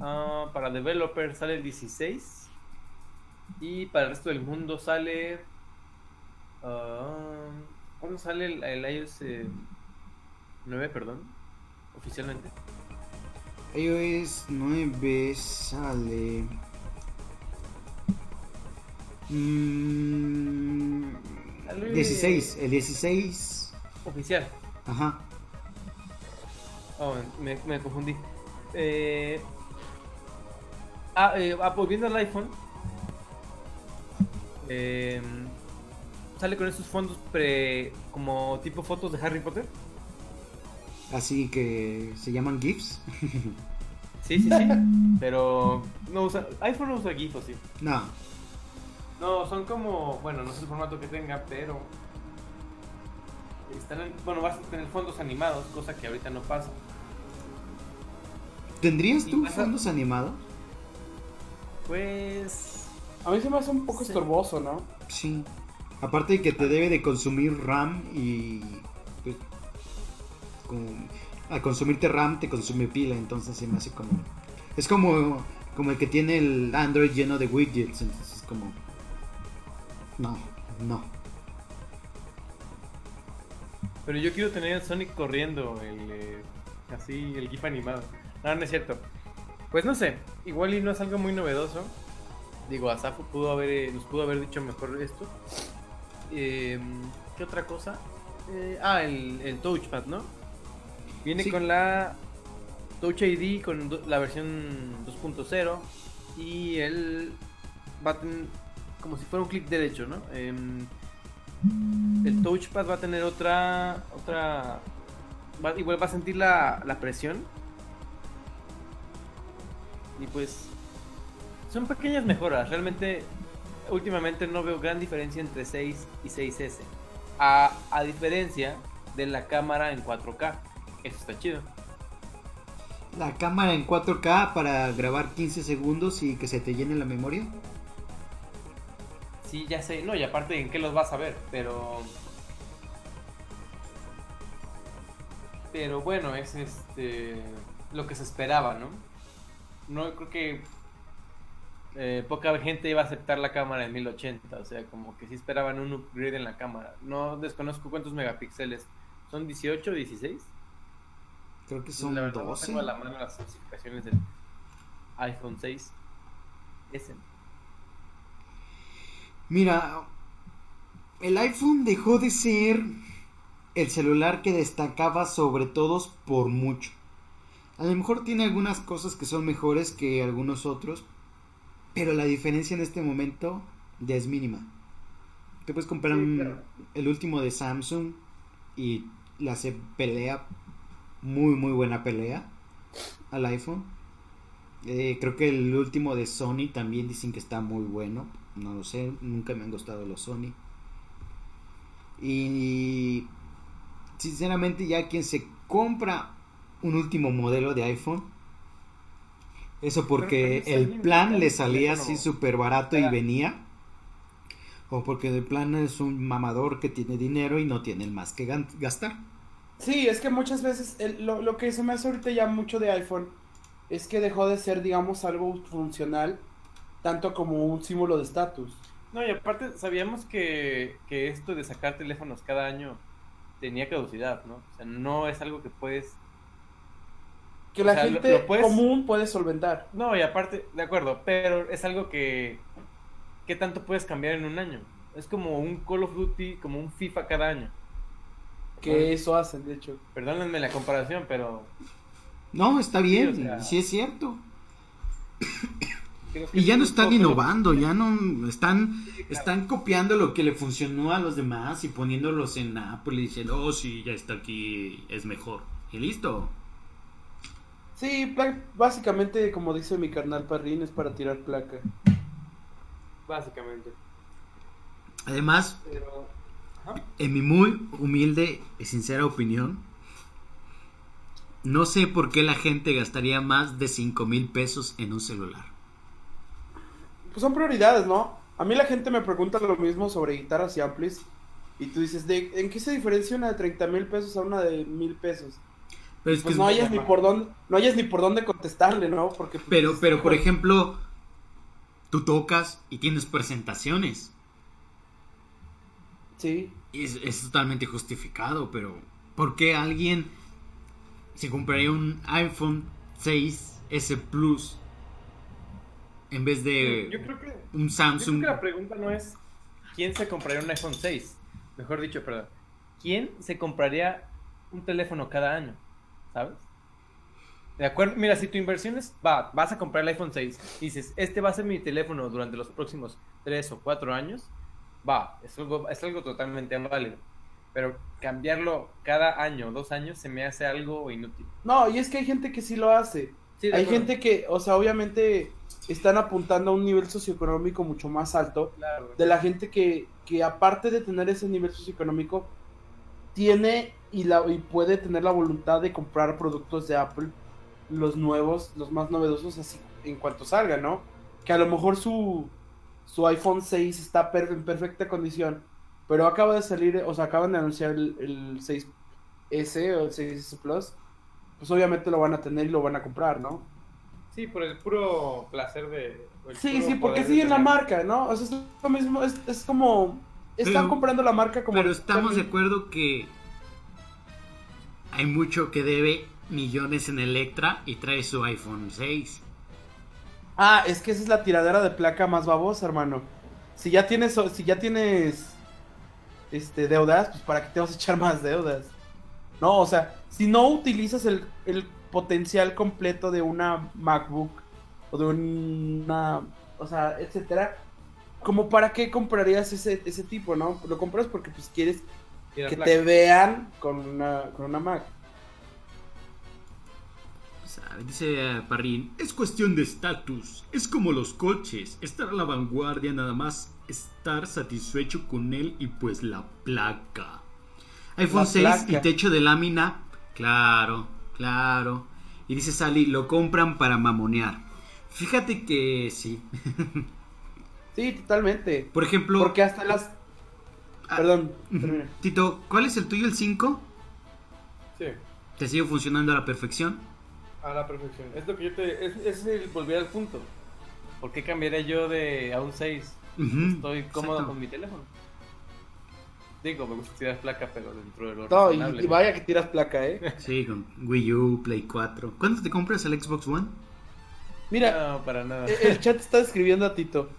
ah, para developers sale el 16. Y para el resto del mundo sale. ah, ¿Cuándo sale el, el iOS eh, 9, perdón? Oficialmente. iOS 9 sale. Mm, Sale- 16, el 16. Oficial. Ajá. Oh, me, me confundí. Eh, ah, eh, ah, volviendo al iPhone. eh, sale con esos fondos pre, como tipo fotos de Harry Potter. Así que se llaman GIFs. Sí, sí, sí. pero no usa, iPhone no usa GIF, ¿o sí? no, No, son como, bueno, no sé el formato que tenga, pero están en- bueno, vas a tener fondos animados, cosa que ahorita no pasa. ¿tendrías Y tú a- fondos animados? Pues A mí se me hace un poco Sí. estorboso, ¿no? Sí. Aparte de que te debe de consumir RAM y. pues, con- al consumirte RAM te consume pila, entonces se me hace como. Es como, como el que tiene el Android lleno de widgets, entonces es como. No, no. Pero yo quiero tener el Sonic corriendo, el, eh, así, el GIF animado. No, no es cierto. Pues no sé, igual y no es algo muy novedoso. Digo, Asaf pudo haber, eh, nos pudo haber dicho mejor esto. Eh, ¿Qué otra cosa? Eh, ah, el, el Touchpad, ¿no? Viene Sí. con la Touch ID, con do- la versión 2.0. Y él va a tener como si fuera un clic derecho, ¿no? Em, el touchpad va a tener otra otra va- igual va a sentir la, la presión y pues son pequeñas mejoras. Realmente últimamente no veo gran diferencia entre 6 y 6S a, a diferencia de la cámara en 4K eso está chido. La cámara en 4K para grabar 15 segundos y que se te llene la memoria. sí ya sé. No y aparte en qué los vas a ver pero pero bueno es este lo que se esperaba no no creo que eh, poca gente iba a aceptar la cámara en 1080 o sea como que sí esperaban un upgrade en la cámara. No desconozco cuántos megapíxeles. Son 18 16 Creo que son la verdad no 12. tengo a la mano las especificaciones del iPhone 6 S Mira, el iPhone dejó de ser el celular que destacaba sobre todos por mucho. A lo mejor tiene algunas cosas que son mejores que algunos otros, pero la diferencia en este momento ya es mínima. Te puedes comprar Sí, un- claro. el último de Samsung y la hace pelea, muy muy buena pelea al iPhone. Eh, creo que el último de Sony también dicen que está muy bueno. No lo sé, nunca me han gustado los Sony. Y sinceramente ya quien se compra un último modelo de iPhone, eso porque el plan le salía así súper barato y venía. O porque el plan es un mamador que tiene dinero y no tiene el más que gastar. Sí, es que muchas veces el- lo, lo que se me hace ahorita ya mucho de iPhone es que dejó de ser, digamos, algo funcional, tanto como un símbolo de estatus. No, y aparte sabíamos que, que esto de sacar teléfonos cada año tenía caducidad, ¿no? O sea, no es algo que puedes... Que O la sea, gente lo puedes- común puede solventar. No, y aparte, de acuerdo, pero es algo que... ¿Qué tanto puedes cambiar en un año? Es como un Call of Duty, como un FIFA cada año. Que eso hacen, de hecho. Perdónenme la comparación, pero... No, está bien, o sea- sí es cierto. Y ya no están innovando, ya no están, Sí, están copiando lo que le funcionó a los demás y poniéndolos en Apple y diciendo, oh sí, ya está aquí, es mejor. Y listo. Sí, básicamente, como dice mi carnal Parrín, es para tirar placa. Básicamente. Además, Pero... En mi muy humilde y sincera opinión, no sé por qué la gente gastaría más de 5 mil pesos en un celular. Pues son prioridades, ¿no? A mí la gente me pregunta lo mismo sobre guitarras y amplis. Y tú dices, ¿de, ¿en qué se diferencia una de 30 mil pesos a una de mil pesos? Pero, es que Pues es- no hayas ni por dónde, no hayas ni por dónde contestarle, ¿no? Porque pues, pero, pero por ejemplo, tú tocas y tienes presentaciones. Sí. Es, es totalmente justificado, pero ¿por qué alguien se compraría un iPhone 6S Plus en vez de Yo creo que... un Yo creo Samsung? que la pregunta no es quién se compraría un iPhone 6. Mejor dicho, perdón. ¿Quién se compraría un teléfono cada año? ¿Sabes? De acuerdo, mira, si tu inversión es, va, vas a comprar el iPhone 6 y dices, este va a ser mi teléfono durante los próximos 3 o 4 años, va, es algo, es algo totalmente válido. Pero cambiarlo cada año o dos años se me hace algo inútil. No, y es que hay gente que sí lo hace. Sí, hay acuerdo. gente que, o sea, obviamente están apuntando a un nivel socioeconómico mucho más alto. Claro, De la gente que, que aparte de tener ese nivel socioeconómico, tiene y, la, y puede tener la voluntad de comprar productos de Apple, los nuevos, los más novedosos, así en cuanto salgan, ¿no? Que a lo mejor su, su iPhone 6 está per- en perfecta condición, pero acaba de salir, o sea, acaban de anunciar el, el 6S o el 6S Plus, pues obviamente lo van a tener y lo van a comprar, ¿no? Sí, por el puro placer de... Sí, sí, porque siguen la tener. marca, ¿no? O sea, es lo mismo, es, es como... Están Pero- comprando la marca como... Pero estamos de acuerdo que hay mucho que debe millones en Electra y trae su iPhone 6. Ah, es que esa es la tiradera de placa más babosa, hermano. Si ya tienes, si ya tienes, este, deudas, pues para qué te vas a echar más deudas. No, o sea, si no utilizas el, potencial completo de una MacBook o de una, o sea, etcétera, como para qué comprarías ese, ese tipo, ¿no? Lo compras porque pues quieres que placa. te vean con una, con una Mac. Dice eh, Parrín, es cuestión de estatus, es como los coches, estar a la vanguardia nada más, estar satisfecho con él y pues la placa. iPhone La 6 y placa. techo de lámina, claro, claro. Y dice Sally, lo compran para mamonear. Fíjate que sí. Sí, totalmente. Por ejemplo, Porque hasta las... Ah, Perdón, termina. Tito, ¿cuál es el tuyo, el 5? Sí. ¿Te sigue funcionando a la perfección? A la perfección. Es lo que yo te. Es, es el volver al punto. ¿Por qué cambiaría yo de a un 6? Ujú, Estoy cómodo exacto. con mi teléfono. Digo, me gusta tirar placa, pero dentro de lo No, y, razonable. y vaya que tiras placa, ¿eh? Sí, con Wii U, Play 4. ¿Cuándo te compras el Xbox One? Mira, No, para nada. e- el chat está escribiendo a Tito.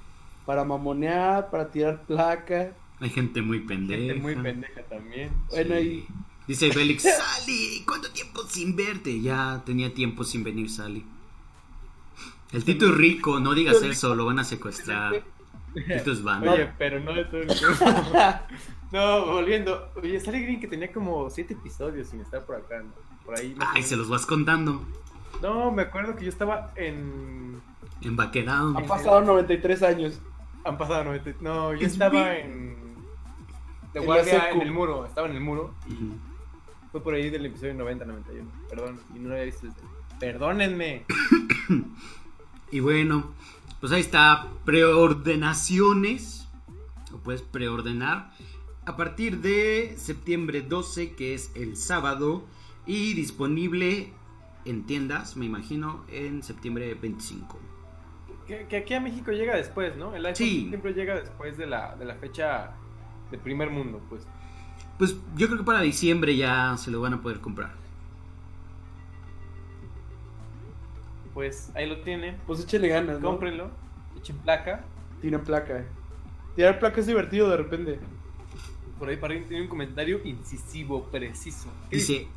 Para mamonear, para tirar placa. Hay gente muy pendeja. Gente muy pendeja también. Bueno, ahí. Dice Félix, Sally, ¿cuánto tiempo sin verte? Ya tenía tiempo sin venir, Sally. El Tito es rico, no digas eso, lo van a secuestrar. Tito es banda. Oye, pero no de todo el tiempo. No, volviendo. Oye, Sally Green que tenía como siete episodios sin estar por acá, ¿no? Por ahí. Ay, se los vas contando. No, me acuerdo que yo estaba en. Embaquerado. Han pasado 93 años. Han pasado 90. No, yo Es estaba bien. en. De guardia en el muro. Estaba en el muro. Ujú. Fue por ahí del episodio 90-91. Perdón, y no lo había visto desde. Perdónenme. Y bueno, pues ahí está, preordenaciones, o puedes preordenar, a partir de septiembre 12, que es el sábado, y disponible en tiendas, me imagino, en septiembre 25. Que, que aquí a México llega después, ¿no? El iPhone Sí. siempre llega después de la, de la fecha de primer mundo, pues. Pues yo creo que para diciembre ya se lo van a poder comprar. Pues ahí lo tienen. Pues échale ganas, ¿no? Cómprenlo. Echen placa. Tiene placa. Tirar placa es divertido de repente. Por ahí para tiene un comentario incisivo, preciso. ¿Qué Dice,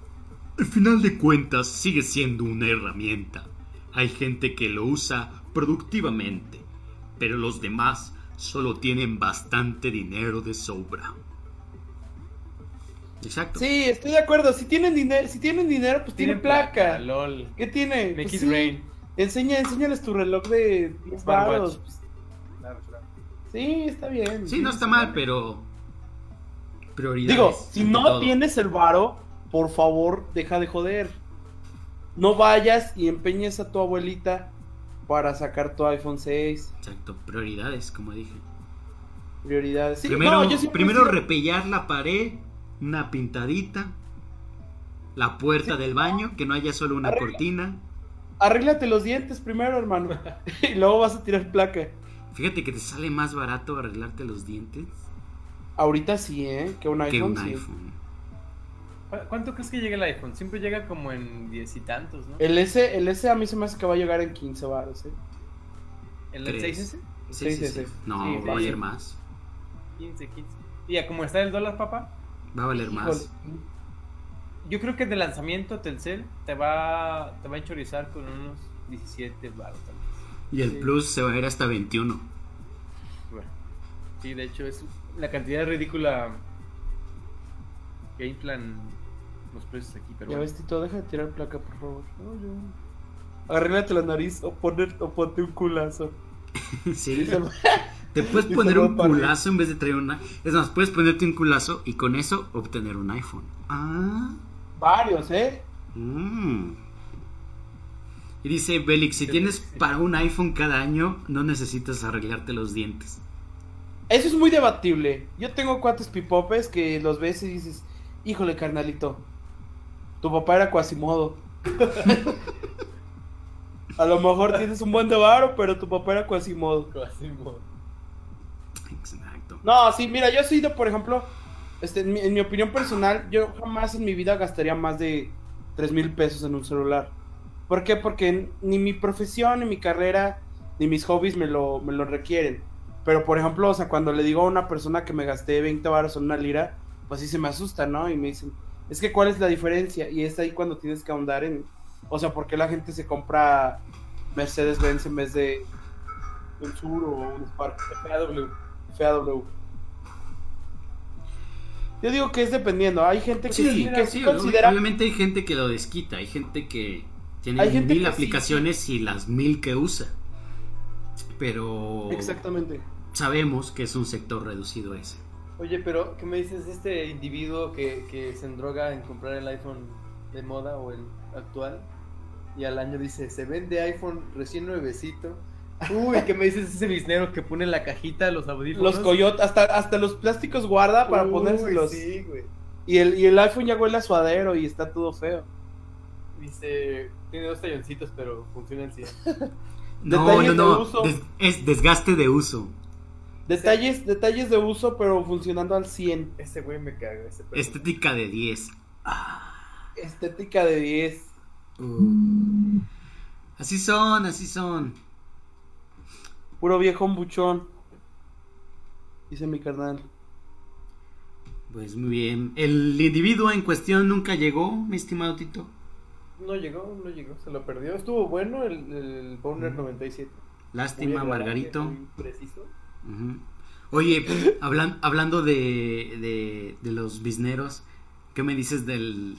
al final de cuentas sigue siendo una herramienta. Hay gente que lo usa productivamente, pero los demás solo tienen bastante dinero de sobra. Exacto. Sí, estoy de acuerdo. Si tienen dinero, si tienen dinero, pues tienen, placa. LOL. ¿Qué tiene? Make Pues it sí. rain. Enseña, enséñales tu reloj de 10 Smartwatch. baros. Claro, claro. Sí, está bien. Sí, no está mal, pero prioridades. Digo, si no todo. tienes el varo, por favor, deja de joder. No vayas y empeñes a tu abuelita para sacar tu iPhone 6. Exacto, prioridades, como dije. Prioridades. Sí, primero no, yo siempre primero repellar la pared, una pintadita, la puerta del baño, que no haya solo una Arregla. cortina. Arréglate los dientes primero, hermano. y luego vas a tirar placa. Fíjate que te sale más barato arreglarte los dientes Ahorita sí, ¿eh? Que un que iPhone. un sí. iPhone. ¿Cu- ¿Cuánto crees que llega el iPhone? Siempre llega como en diez y tantos, ¿no? El S, el S a mí se me hace que va a llegar en 15 baros, ¿eh? ¿El ¿Crees? 6S? Sí, sí, Sí, sí. No, Sí, va a valer más. 15, 15. Y ya como está el dólar, papá, Va a valer Híjole. más. yo creo que de lanzamiento Telcel te va, te va a enchorizar con unos 17 baros tal vez. Y el Plus se va a ir hasta 21. Bueno, sí, de hecho es la cantidad ridícula que inflan los precios aquí, pero Ya bueno. ves, Tito, deja de tirar placa, por favor. No, yo- Arréglate la nariz o, poner, o ponte un culazo. sí. Te puedes poner un culazo en vez de traer una. Es más, puedes ponerte un culazo y con eso obtener un iPhone. Ah. Varios, ¿eh? Mm. Y dice Belix, si tienes para un iPhone cada año, no necesitas arreglarte los dientes. Eso es muy debatible. Yo tengo cuates pipopes que los ves y dices, híjole, carnalito, tu papá era Quasimodo. A lo mejor tienes un buen de varo, pero tu papá era Quasimodo. Quasimodo. Exacto. No, sí, mira, yo he sido, por ejemplo, este, en, mi, en mi opinión personal, yo jamás en mi vida gastaría más de 3 mil pesos en un celular. ¿Por qué? Porque ni mi profesión, ni mi carrera, ni mis hobbies me lo, me lo requieren. Pero, por ejemplo, o sea, cuando le digo a una persona que me gasté 20 baros en una lira, pues sí se me asusta, ¿no? Y me dicen, es que ¿cuál es la diferencia? Y es ahí cuando tienes que ahondar en, o sea, ¿por qué la gente se compra Mercedes-Benz en vez de un Sur o un Spark? FAW. FAW. Yo digo que es dependiendo. Hay gente que sí, Sí, que sí considera. obviamente hay gente que lo desquita, hay gente que tiene Hay gente mil que sí, aplicaciones y las mil que usa. Pero Exactamente. sabemos que es un sector reducido ese. Oye, pero ¿qué me dices de este individuo que, que se endroga en comprar el iPhone de moda o el actual? Y al año dice, se vende iPhone recién nuevecito. Uy, ¿qué me dices de ese biznero que pone en la cajita los audífonos? Los coyotes, hasta, hasta los plásticos guarda para Uy, ponérselos. Sí, güey. Y el, y el iPhone ya huele a suadero y está todo feo. Dice, tiene dos talloncitos, pero funcionan 100. No, Detalles no, de no. uso. des- es desgaste de uso. Detalles, detalles de uso, pero funcionando al 100. Ese güey me caga, ese. Estética de 10. Estética de 10. Uh. Así son, así son. Puro viejo buchón. Dice mi carnal. Pues muy bien. ¿El individuo en cuestión nunca llegó, mi estimado Tito? No llegó, no llegó, se lo perdió. Estuvo bueno el, el Boner Mm. 97. Lástima, Margarito. muy Oye, hablan- hablando de, de, de los bisneros, ¿qué me dices del,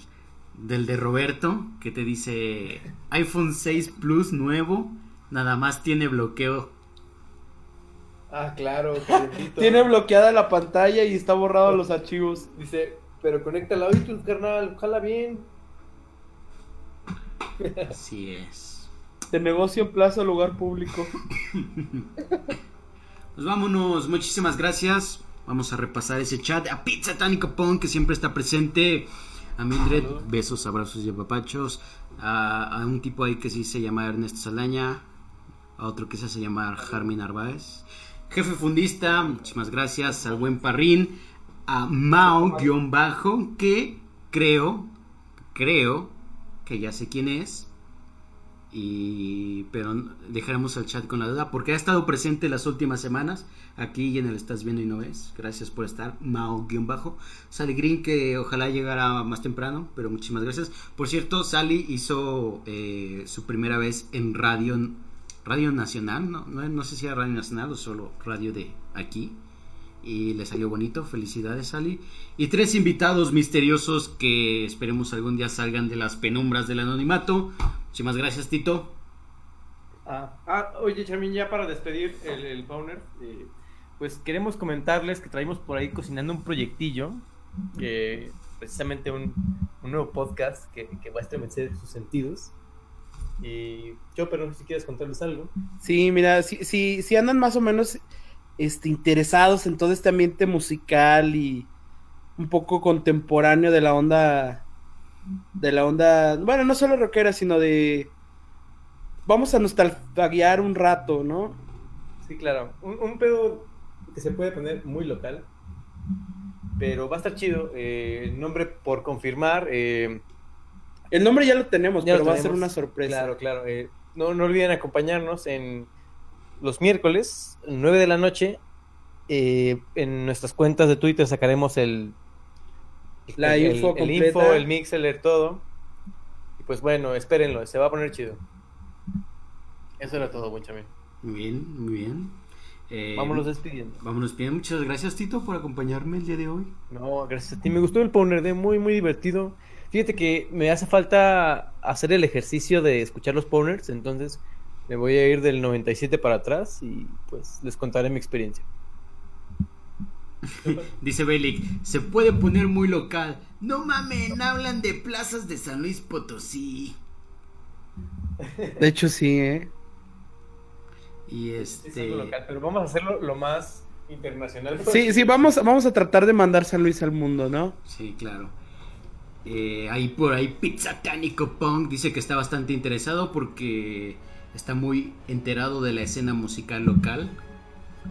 del de Roberto? Que te dice iPhone 6 Plus nuevo, nada más tiene bloqueo. Ah, claro, calentito. Tiene bloqueada la pantalla y está borrado los archivos. Dice, pero conéctala a iTunes, carnal, jala bien. Así es. De negocio en plaza, lugar público. Pues vámonos, muchísimas gracias. Vamos a repasar ese chat. A Pizza Tánico Pong, que siempre está presente. A Mildred, besos, abrazos y apapachos. A, a un tipo ahí que sí se llama Ernesto Salaña. A otro que se hace llamar Jarmin Narváez. Jefe fundista, muchísimas gracias. Al buen Parrín. A Mao-bajo, que creo, creo que ya sé quién es. Y pero dejaremos al chat con la duda porque ha estado presente las últimas semanas aquí y en el Estás Viendo y No Ves. Gracias por estar, Mao-bajo. Sally Green que ojalá llegara más temprano, pero muchísimas gracias. Por cierto, Sally hizo eh, su primera vez en radio, radio nacional, no, no, no sé si era radio nacional o solo radio de aquí. Y le salió bonito, felicidades Sally. Y tres invitados misteriosos que esperemos algún día salgan de las penumbras del anonimato. Muchísimas gracias Tito. Ah, ah, oye, Charmin, ya para despedir el, el Powner, eh, pues queremos comentarles que traemos por ahí cocinando un proyectillo, que precisamente un, un nuevo podcast que, que va a estremecer sus sentidos. Y yo, pero no sé si quieres contarles algo. Sí, mira, si, si, si andan más o menos este, interesados en todo este ambiente musical y un poco contemporáneo de la onda, de la onda, bueno, no solo rockera, sino de... Vamos a nostalgiar un rato, ¿no? Sí, claro. Un, un pedo que se puede poner muy local. Pero va a estar chido. eh, el nombre por confirmar. eh, El nombre ya lo tenemos, ya pero lo va a ser una sorpresa. Claro, claro. eh, no, no olviden acompañarnos en los miércoles, 9 de la noche. eh, en nuestras cuentas de Twitter sacaremos el. La el- info el, info, el mixeler, todo. Y pues bueno, espérenlo, se va a poner chido. Eso era todo, buen chamín. Muy bien, muy bien. Eh, Vámonos despidiendo. Vámonos bien. Muchas gracias Tito por acompañarme el día de hoy. No, gracias a ti. Me gustó el Powner de muy, muy divertido. Fíjate que me hace falta hacer el ejercicio de escuchar los Powners, entonces me voy a ir del 97 para atrás y pues les contaré mi experiencia. Dice Belic, se puede poner muy local. No mamen, hablan de plazas de San Luis Potosí. De hecho, sí, ¿eh? Y Es este... algo local, pero vamos a hacerlo lo más internacional. Sí, sí, vamos, vamos a tratar de mandar San Luis al mundo, ¿no? Sí, claro. Eh, ahí por ahí Pizza Tánico Punk dice que está bastante interesado porque está muy enterado de la escena musical local.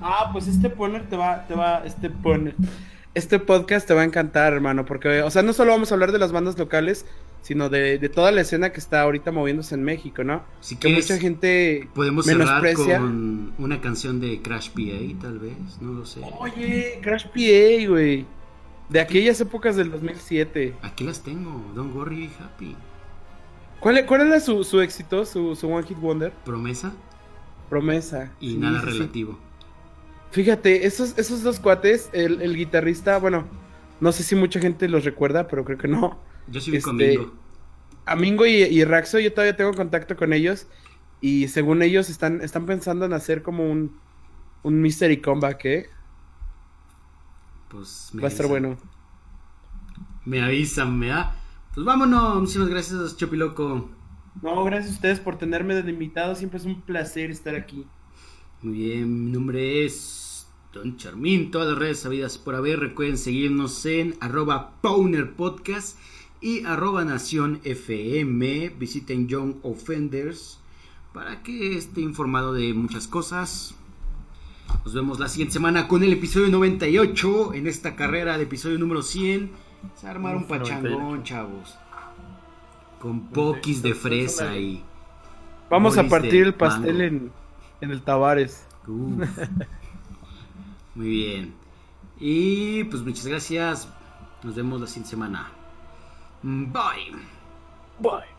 Ah, pues este poner te va, te va, este poner. Este podcast te va a encantar, hermano, porque, o sea, no solo vamos a hablar de las bandas locales, sino de, de toda la escena que está ahorita moviéndose en México, ¿no? Si que quieres, mucha gente podemos cerrar menosprecia. con una canción de Crash PA, tal vez, no lo sé. Oye, Crash PA, güey. De aquellas épocas del 2007. Aquí las tengo, Don't Worry Happy. ¿Cuál, cuál era su, su éxito, su, su One Hit Wonder? Promesa Promesa. y Sí, nada sí, relativo. Fíjate, esos, esos dos cuates, el, el guitarrista, bueno, no sé si mucha gente los recuerda, pero creo que no. Yo sí Este, conmigo. Amingo y, y Raxo, yo todavía tengo contacto con ellos. Y según ellos están, están pensando en hacer como un, un mystery comeback, ¿eh? Pues me Va a estar bueno. Me avisan, me da. Pues vámonos, muchísimas gracias, Chopiloco. No, gracias a ustedes por tenerme de invitado. Siempre es un placer estar aquí. Muy bien, mi nombre es Don Charmín. Todas las redes sabidas por haber. Recuerden seguirnos en arroba Powner Podcast y arroba Nación FM. Visiten Young Offenders para que esté informado de muchas cosas. Nos vemos la siguiente semana con el episodio 98 en esta carrera de episodio número 100. Se va a armar un pachangón, 98. chavos. Con poquis de fresa y... Vamos a partir el pastel en, en el Tavares. Uf. Muy bien. Y pues muchas gracias. Nos vemos la siguiente semana. Bye. Bye.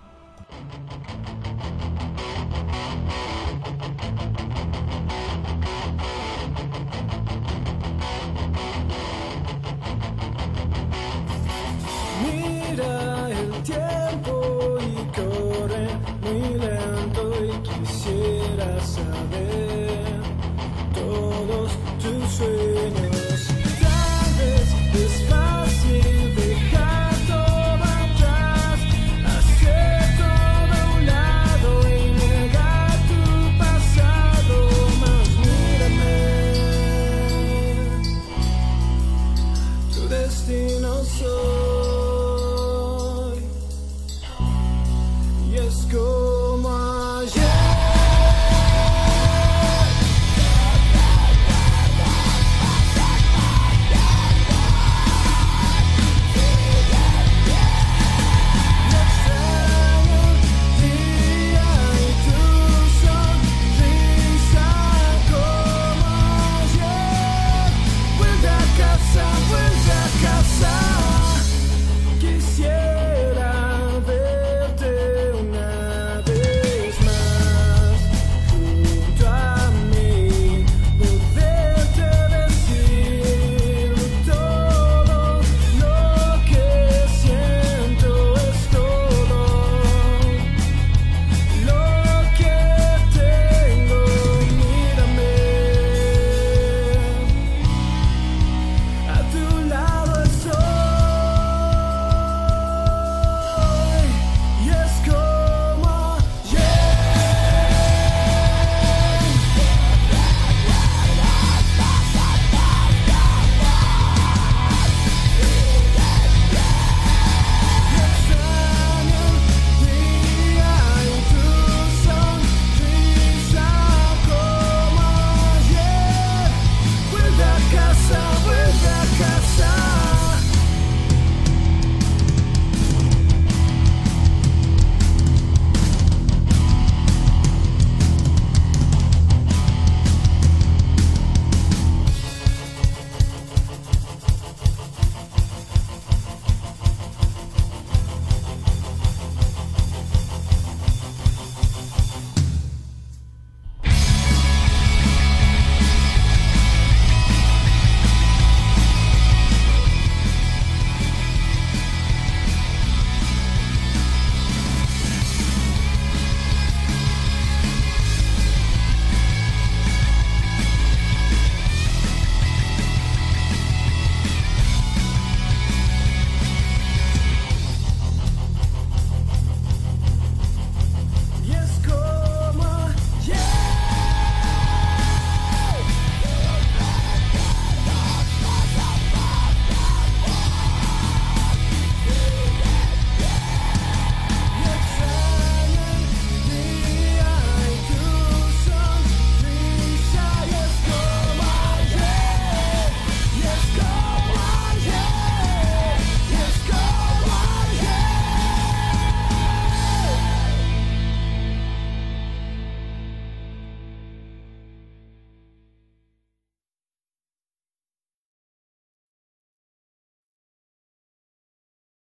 Tiempo y corre muy lento y quisiera saber todos tus sueños. Tal vez es fácil dejar todo atrás, hacer todo a un lado y negar tu pasado. Mas mírame, tu destino soy.